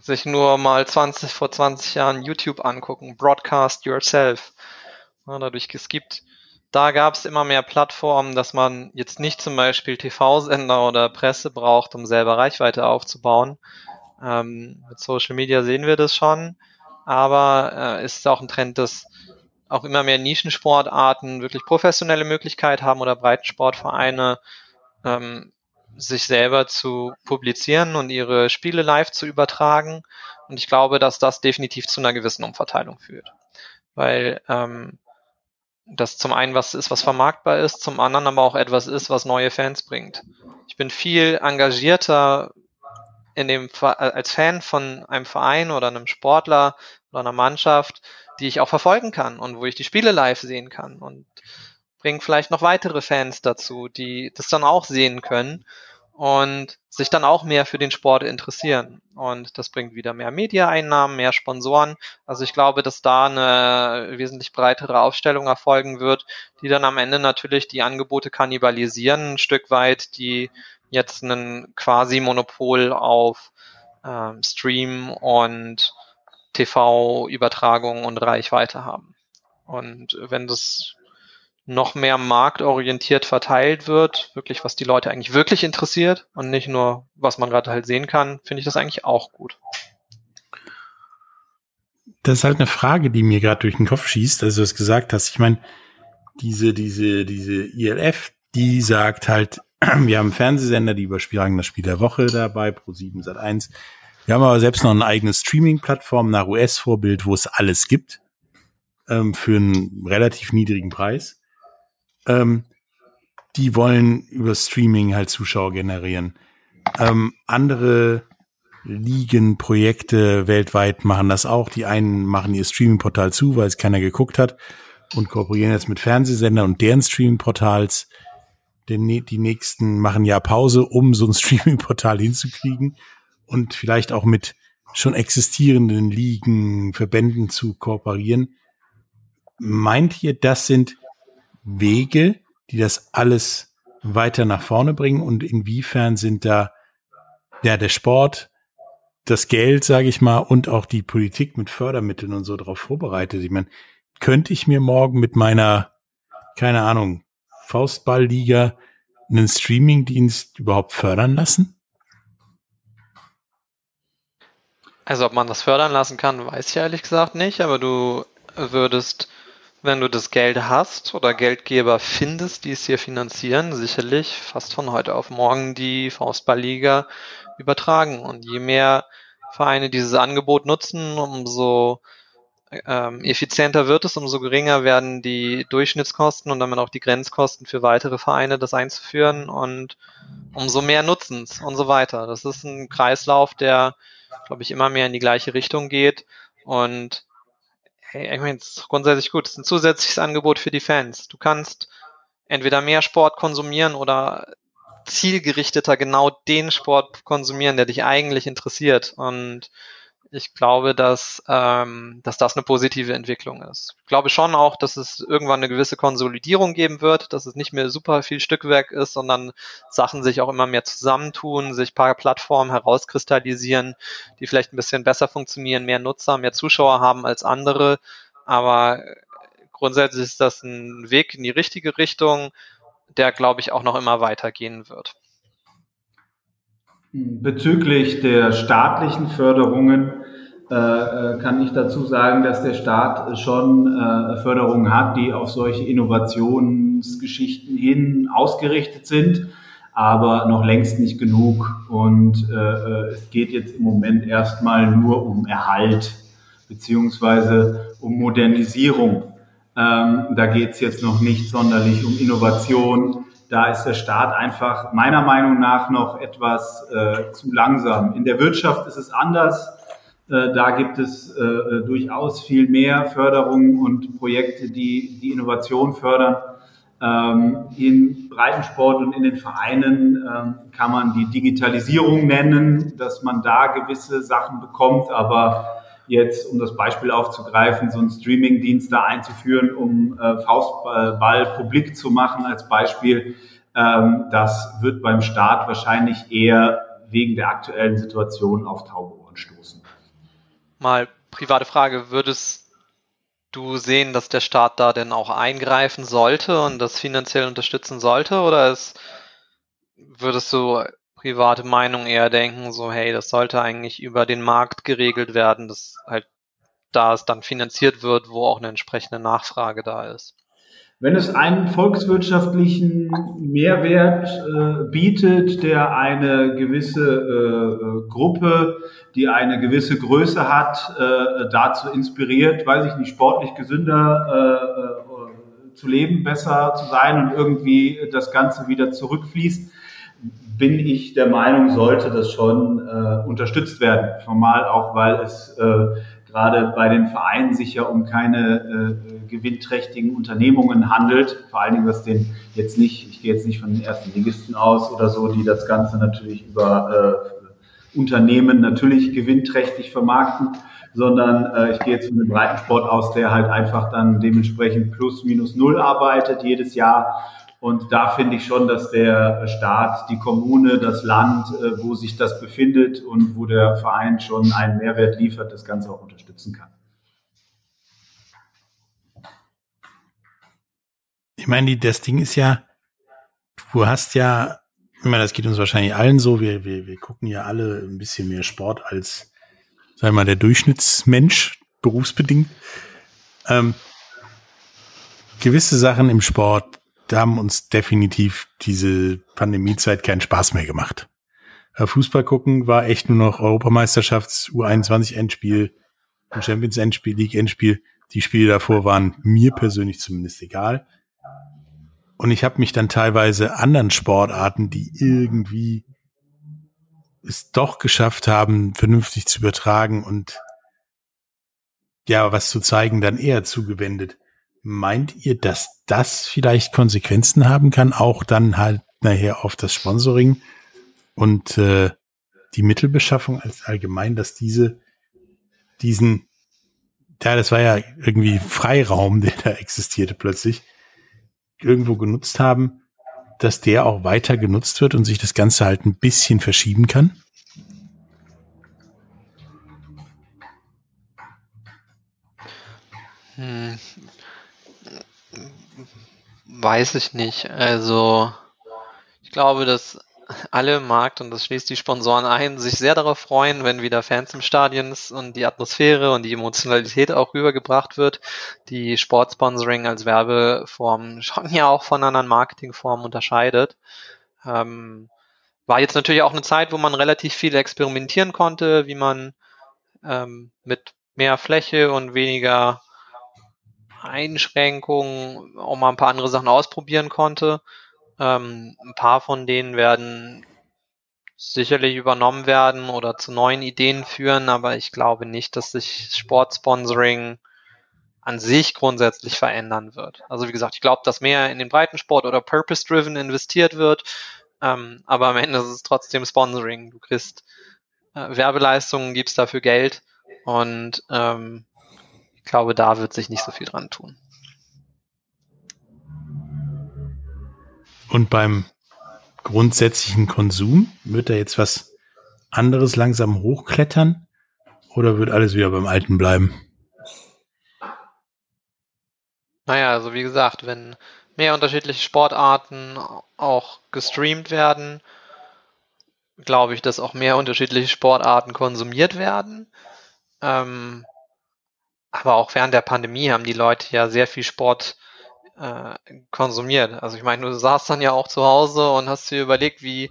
sich nur mal 20 vor 20 Jahren YouTube angucken. Broadcast yourself. Ja, dadurch es gibt da gab es immer mehr Plattformen, dass man jetzt nicht zum Beispiel TV-Sender oder Presse braucht, um selber Reichweite aufzubauen. Ähm, mit Social Media sehen wir das schon, aber äh, ist auch ein Trend, dass auch immer mehr Nischensportarten wirklich professionelle Möglichkeit haben oder Breitensportvereine ähm, sich selber zu publizieren und ihre Spiele live zu übertragen. Und ich glaube, dass das definitiv zu einer gewissen Umverteilung führt. Weil ähm, das zum einen was ist, was vermarktbar ist, zum anderen aber auch etwas ist, was neue Fans bringt. Ich bin viel engagierter in dem als Fan von einem Verein oder einem Sportler oder einer Mannschaft, die ich auch verfolgen kann und wo ich die Spiele live sehen kann und bringe vielleicht noch weitere Fans dazu, die das dann auch sehen können und sich dann auch mehr für den Sport interessieren. Und das bringt wieder mehr Mediaeinnahmen, mehr Sponsoren. Also ich glaube, dass da eine wesentlich breitere Aufstellung erfolgen wird, die dann am Ende natürlich die Angebote kannibalisieren, ein Stück weit, die jetzt einen quasi Monopol auf ähm, Stream und TV-Übertragung und Reichweite haben. Und wenn das noch mehr marktorientiert verteilt wird, wirklich was die Leute eigentlich wirklich interessiert und nicht nur, was man gerade halt sehen kann, finde ich das eigentlich auch gut. Das ist halt eine Frage, die mir gerade durch den Kopf schießt, als du es gesagt hast. Ich meine, diese, diese, diese ILF, die sagt halt, wir haben Fernsehsender, die überspielen das Spiel der Woche dabei, pro 7 Sat 1. Wir haben aber selbst noch eine eigene Streaming-Plattform nach US-Vorbild, wo es alles gibt, ähm, für einen relativ niedrigen Preis ähm, die wollen über Streaming halt Zuschauer generieren. Ähm, andere Ligen, Projekte weltweit machen das auch. Die einen machen ihr Streaming-Portal zu, weil es keiner geguckt hat und kooperieren jetzt mit Fernsehsendern und deren Streaming-Portals. Die nächsten machen ja Pause, um so ein Streaming-Portal hinzukriegen und vielleicht auch mit schon existierenden Ligen, Verbänden zu kooperieren. Meint ihr, das sind Wege, die das alles weiter nach vorne bringen und inwiefern sind da ja der Sport, das Geld, sage ich mal, und auch die Politik mit Fördermitteln und so darauf vorbereitet. Ich meine, könnte ich mir morgen mit meiner, keine Ahnung, Faustballliga einen Streamingdienst überhaupt fördern lassen? Also ob man das fördern lassen kann, weiß ich ehrlich gesagt nicht, aber du würdest, wenn du das Geld hast oder Geldgeber findest, die es hier finanzieren, sicherlich fast von heute auf morgen die Faustballliga übertragen. Und je mehr Vereine dieses Angebot nutzen, umso ähm, effizienter wird es, umso geringer werden die Durchschnittskosten und damit auch die Grenzkosten für weitere Vereine, das einzuführen und umso mehr Nutzens und so weiter. Das ist ein Kreislauf, der glaube ich, immer mehr in die gleiche Richtung geht. Und ich meine, es ist grundsätzlich gut. Es ist ein zusätzliches Angebot für die Fans. Du kannst entweder mehr Sport konsumieren oder zielgerichteter genau den Sport konsumieren, der dich eigentlich interessiert. Und ich glaube, dass, ähm, dass das eine positive Entwicklung ist. Ich glaube schon auch, dass es irgendwann eine gewisse Konsolidierung geben wird, dass es nicht mehr super viel Stückwerk ist, sondern Sachen sich auch immer mehr zusammentun, sich paar Plattformen herauskristallisieren, die vielleicht ein bisschen besser funktionieren, mehr Nutzer, mehr Zuschauer haben als andere. Aber grundsätzlich ist das ein Weg in die richtige Richtung, der, glaube ich, auch noch immer weitergehen wird. Bezüglich der staatlichen Förderungen äh, äh, kann ich dazu sagen, dass der Staat schon äh, Förderungen hat, die auf solche Innovationsgeschichten hin ausgerichtet sind, aber noch längst nicht genug. Und äh, es geht jetzt im Moment erstmal nur um Erhalt beziehungsweise um Modernisierung. Ähm, da geht es jetzt noch nicht sonderlich um Innovation da ist der Staat einfach meiner Meinung nach noch etwas äh, zu langsam. In der Wirtschaft ist es anders. Äh, da gibt es äh, äh durchaus viel mehr Förderungen und Projekte, die die Innovation fördern. Ähm, in Breitensport und in den Vereinen ähm, kann man die Digitalisierung nennen, dass man da gewisse Sachen bekommt, aber jetzt, um das Beispiel aufzugreifen, so einen Streaming-Dienst da einzuführen, um äh, Faustball publik zu machen als Beispiel, ähm, das wird beim Staat wahrscheinlich eher wegen der aktuellen Situation auf taube Ohren stoßen. Mal private Frage, würdest du sehen, dass der Staat da denn auch eingreifen sollte und das finanziell unterstützen sollte oder ist, würdest du private Meinung eher denken, so hey, das sollte eigentlich über den Markt geregelt werden, dass halt da es dann finanziert wird, wo auch eine entsprechende Nachfrage da ist. Wenn es einen volkswirtschaftlichen Mehrwert äh, bietet, der eine gewisse äh, Gruppe, die eine gewisse Größe hat, äh, dazu inspiriert, weiß ich nicht, sportlich gesünder äh, äh, zu leben, besser zu sein und irgendwie das Ganze wieder zurückfließt, bin ich der Meinung, sollte das schon äh, unterstützt werden. Formal auch, weil es äh, gerade bei den Vereinen sich ja um keine äh, gewinnträchtigen Unternehmungen handelt. Vor allen Dingen, was den jetzt nicht, ich gehe jetzt nicht von den ersten Ligisten aus oder so, die das Ganze natürlich über äh, Unternehmen natürlich gewinnträchtig vermarkten, sondern äh, ich gehe jetzt von dem Breitensport aus, der halt einfach dann dementsprechend plus minus null arbeitet jedes Jahr und da finde ich schon, dass der Staat, die Kommune, das Land, äh, wo sich das befindet und wo der Verein schon einen Mehrwert liefert, das Ganze auch unterstützen kann. Ich meine, das Ding ist ja, du hast ja, ich meine, das geht uns wahrscheinlich allen so, wir, wir, wir gucken ja alle ein bisschen mehr Sport als, sagen wir mal, der Durchschnittsmensch, berufsbedingt. Ähm, gewisse Sachen im Sport da haben uns definitiv diese Pandemiezeit keinen Spaß mehr gemacht. Äh, Fußball gucken war echt nur noch Europameisterschafts U21 Endspiel Champions Endspiel, League Endspiel. Die Spiele davor waren mir persönlich zumindest egal. Und ich habe mich dann teilweise anderen Sportarten, die irgendwie es doch geschafft haben, vernünftig zu übertragen und ja, was zu zeigen, dann eher zugewendet. Meint ihr, dass das vielleicht Konsequenzen haben kann, auch dann halt nachher auf das Sponsoring und äh, die Mittelbeschaffung als allgemein, dass diese diesen, ja, das war ja irgendwie Freiraum, der da existierte plötzlich, irgendwo genutzt haben, dass der auch weiter genutzt wird und sich das Ganze halt ein bisschen verschieben kann? Hm. Weiß ich nicht. Also, ich glaube, dass alle im Markt, und das schließt die Sponsoren ein, sich sehr darauf freuen, wenn wieder Fans im Stadion ist und die Atmosphäre und die Emotionalität auch rübergebracht wird, die Sportsponsoring als Werbeform schon ja auch von anderen Marketingformen unterscheidet. Ähm, war jetzt natürlich auch eine Zeit, wo man relativ viel experimentieren konnte, wie man ähm, mit mehr Fläche und weniger Einschränkungen auch mal ein paar andere Sachen ausprobieren konnte. Ähm, ein paar von denen werden sicherlich übernommen werden oder zu neuen Ideen führen, aber ich glaube nicht, dass sich Sportsponsoring an sich grundsätzlich verändern wird. Also wie gesagt, ich glaube, dass mehr in den Breitensport oder Purpose-Driven investiert wird, ähm, aber am Ende ist es trotzdem Sponsoring. Du kriegst äh, Werbeleistungen, gibst dafür Geld und ähm, ich glaube, da wird sich nicht so viel dran tun. Und beim grundsätzlichen Konsum wird da jetzt was anderes langsam hochklettern oder wird alles wieder beim Alten bleiben? Naja, also wie gesagt, wenn mehr unterschiedliche Sportarten auch gestreamt werden, glaube ich, dass auch mehr unterschiedliche Sportarten konsumiert werden. Ähm, aber auch während der Pandemie haben die Leute ja sehr viel Sport äh, konsumiert. Also ich meine, du saßt dann ja auch zu Hause und hast dir überlegt, wie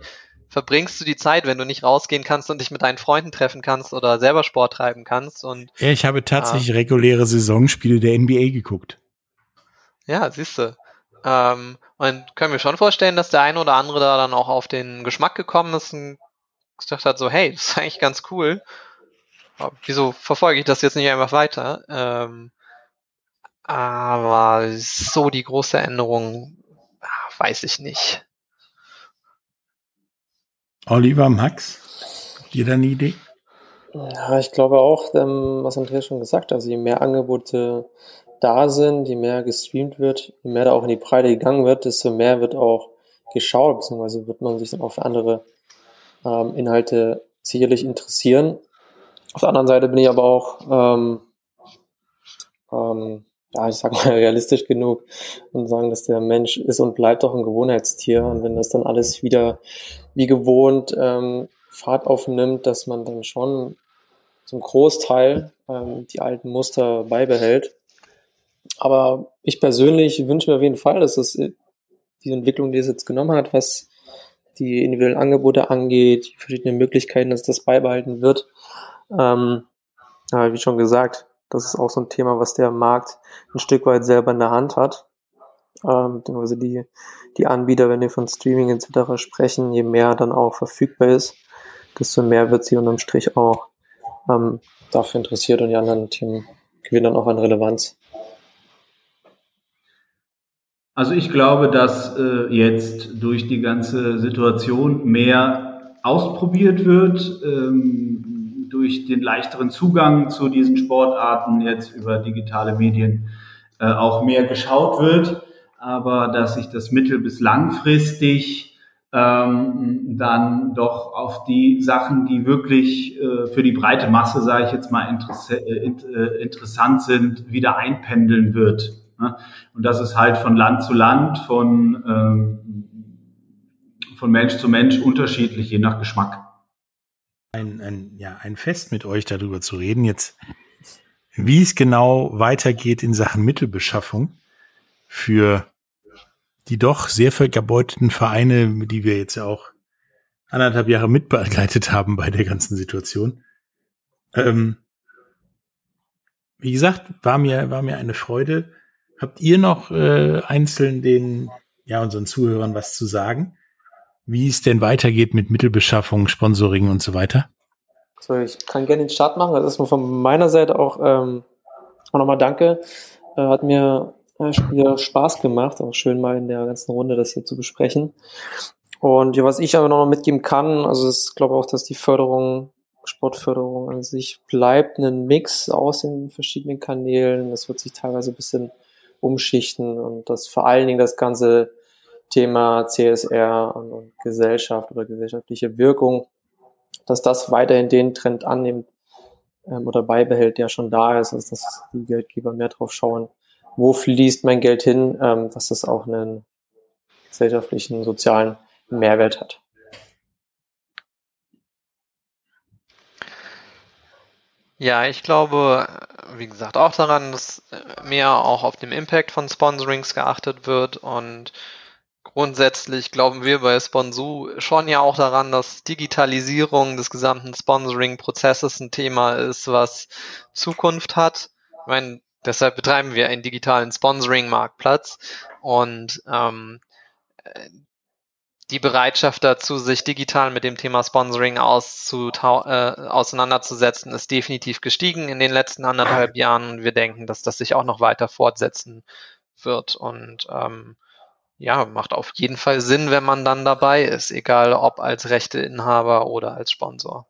verbringst du die Zeit, wenn du nicht rausgehen kannst und dich mit deinen Freunden treffen kannst oder selber Sport treiben kannst. Und ja, ich habe tatsächlich äh, reguläre Saisonspiele der NBA geguckt. Ja, siehst du. Ähm, und können wir schon vorstellen, dass der eine oder andere da dann auch auf den Geschmack gekommen ist und gesagt hat, so, hey, das ist eigentlich ganz cool. Aber wieso verfolge ich das jetzt nicht einfach weiter? Ähm, aber so die große Änderung, weiß ich nicht. Oliver, Max, habt ihr da eine Idee? Ja, ich glaube auch, ähm, was Andreas schon gesagt hat, also je mehr Angebote da sind, je mehr gestreamt wird, je mehr da auch in die Breite gegangen wird, desto mehr wird auch geschaut, beziehungsweise wird man sich dann auch für andere ähm, Inhalte sicherlich interessieren. Auf der anderen Seite bin ich aber auch ähm, ähm, ja, ich sag mal, realistisch genug und sagen, dass der Mensch ist und bleibt doch ein Gewohnheitstier. Und wenn das dann alles wieder wie gewohnt ähm, Fahrt aufnimmt, dass man dann schon zum Großteil ähm, die alten Muster beibehält. Aber ich persönlich wünsche mir auf jeden Fall, dass es die Entwicklung, die es jetzt genommen hat, was die individuellen Angebote angeht, die verschiedenen Möglichkeiten, dass das beibehalten wird. Ähm, aber wie schon gesagt, das ist auch so ein Thema, was der Markt ein Stück weit selber in der Hand hat. Ähm, beziehungsweise die, die Anbieter, wenn wir von Streaming etc. sprechen, je mehr dann auch verfügbar ist, desto mehr wird sie unterm Strich auch ähm, dafür interessiert und die anderen Themen gewinnen dann auch an Relevanz. Also ich glaube, dass äh, jetzt durch die ganze Situation mehr ausprobiert wird. Ähm, durch den leichteren Zugang zu diesen Sportarten jetzt über digitale Medien äh, auch mehr geschaut wird, aber dass sich das mittel- bis langfristig ähm, dann doch auf die Sachen, die wirklich äh, für die breite Masse, sage ich jetzt mal, interess äh, äh, interessant sind, wieder einpendeln wird. Ne? Und das ist halt von Land zu Land, von, ähm, von Mensch zu Mensch unterschiedlich, je nach Geschmack ein, ein, ja, ein Fest mit euch darüber zu reden. Jetzt, wie es genau weitergeht in Sachen Mittelbeschaffung für die doch sehr vergebeuteten Vereine, die wir jetzt ja auch anderthalb Jahre mitbegleitet haben bei der ganzen Situation. Ähm, wie gesagt, war mir, war mir eine Freude. Habt ihr noch äh, einzeln den, ja, unseren Zuhörern was zu sagen? Wie es denn weitergeht mit Mittelbeschaffung, Sponsoring und so weiter? So, ich kann gerne den Start machen. Das ist von meiner Seite auch, ähm, auch nochmal danke. Äh, hat mir äh, wieder Spaß gemacht, auch schön mal in der ganzen Runde das hier zu besprechen. Und ja, was ich aber noch mitgeben kann, also ich glaube auch, dass die Förderung, Sportförderung an sich bleibt ein Mix aus den verschiedenen Kanälen. Das wird sich teilweise ein bisschen umschichten und dass vor allen Dingen das Ganze Thema CSR und, und Gesellschaft oder gesellschaftliche Wirkung, dass das weiterhin den Trend annimmt ähm, oder beibehält, der schon da ist, also dass die Geldgeber mehr drauf schauen, wo fließt mein Geld hin, ähm, dass das auch einen gesellschaftlichen, sozialen Mehrwert hat. Ja, ich glaube, wie gesagt, auch daran, dass mehr auch auf dem Impact von Sponsorings geachtet wird und grundsätzlich glauben wir bei Sponsu schon ja auch daran, dass Digitalisierung des gesamten Sponsoring-Prozesses ein Thema ist, was Zukunft hat. Ich meine, deshalb betreiben wir einen digitalen Sponsoring-Marktplatz und ähm, die Bereitschaft dazu, sich digital mit dem Thema Sponsoring äh, auseinanderzusetzen, ist definitiv gestiegen in den letzten anderthalb Jahren. Wir denken, dass das sich auch noch weiter fortsetzen wird. Und ähm, ja, macht auf jeden Fall Sinn, wenn man dann dabei ist, egal ob als Rechteinhaber oder als Sponsor.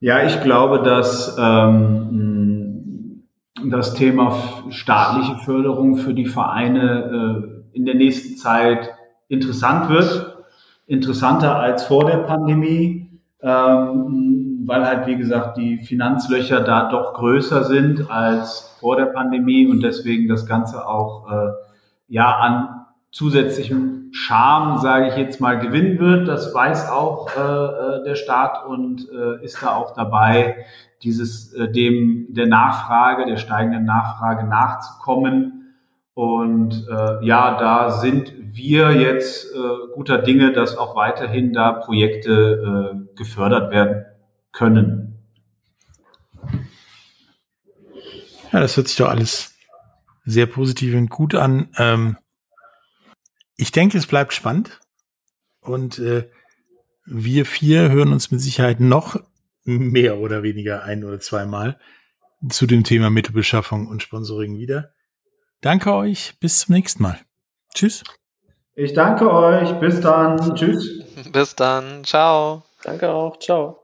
Ja, ich glaube, dass ähm, das Thema staatliche Förderung für die Vereine äh, in der nächsten Zeit interessant wird, interessanter als vor der Pandemie, ähm, weil halt, wie gesagt, die Finanzlöcher da doch größer sind als vor der Pandemie und deswegen das Ganze auch äh, ja an zusätzlichem Charme, sage ich jetzt mal, gewinnen wird. Das weiß auch äh, äh, der Staat und äh, ist da auch dabei, dieses äh, dem der Nachfrage, der steigenden Nachfrage nachzukommen und äh, ja, da sind wir jetzt äh, guter Dinge, dass auch weiterhin da Projekte äh, gefördert werden können. Ja, das hört sich doch alles sehr positiv und gut an. Ähm, ich denke, es bleibt spannend. Und äh, wir vier hören uns mit Sicherheit noch mehr oder weniger ein oder zweimal zu dem Thema Mittelbeschaffung und Sponsoring wieder. Danke euch. Bis zum nächsten Mal. Tschüss. Ich danke euch. Bis dann. Tschüss. Bis dann. Ciao. Danke auch. Ciao.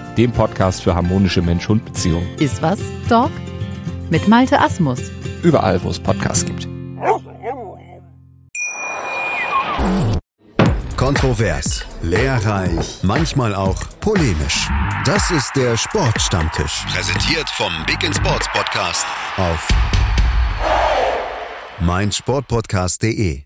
dem Podcast für harmonische Mensch-Hund-Beziehungen. Ist was, Dog? Mit Malte Asmus. Überall, wo es Podcasts gibt. Kontrovers, lehrreich, manchmal auch polemisch. Das ist der Sportstammtisch. Präsentiert vom Big in Sports Podcast auf meinsportpodcast.de.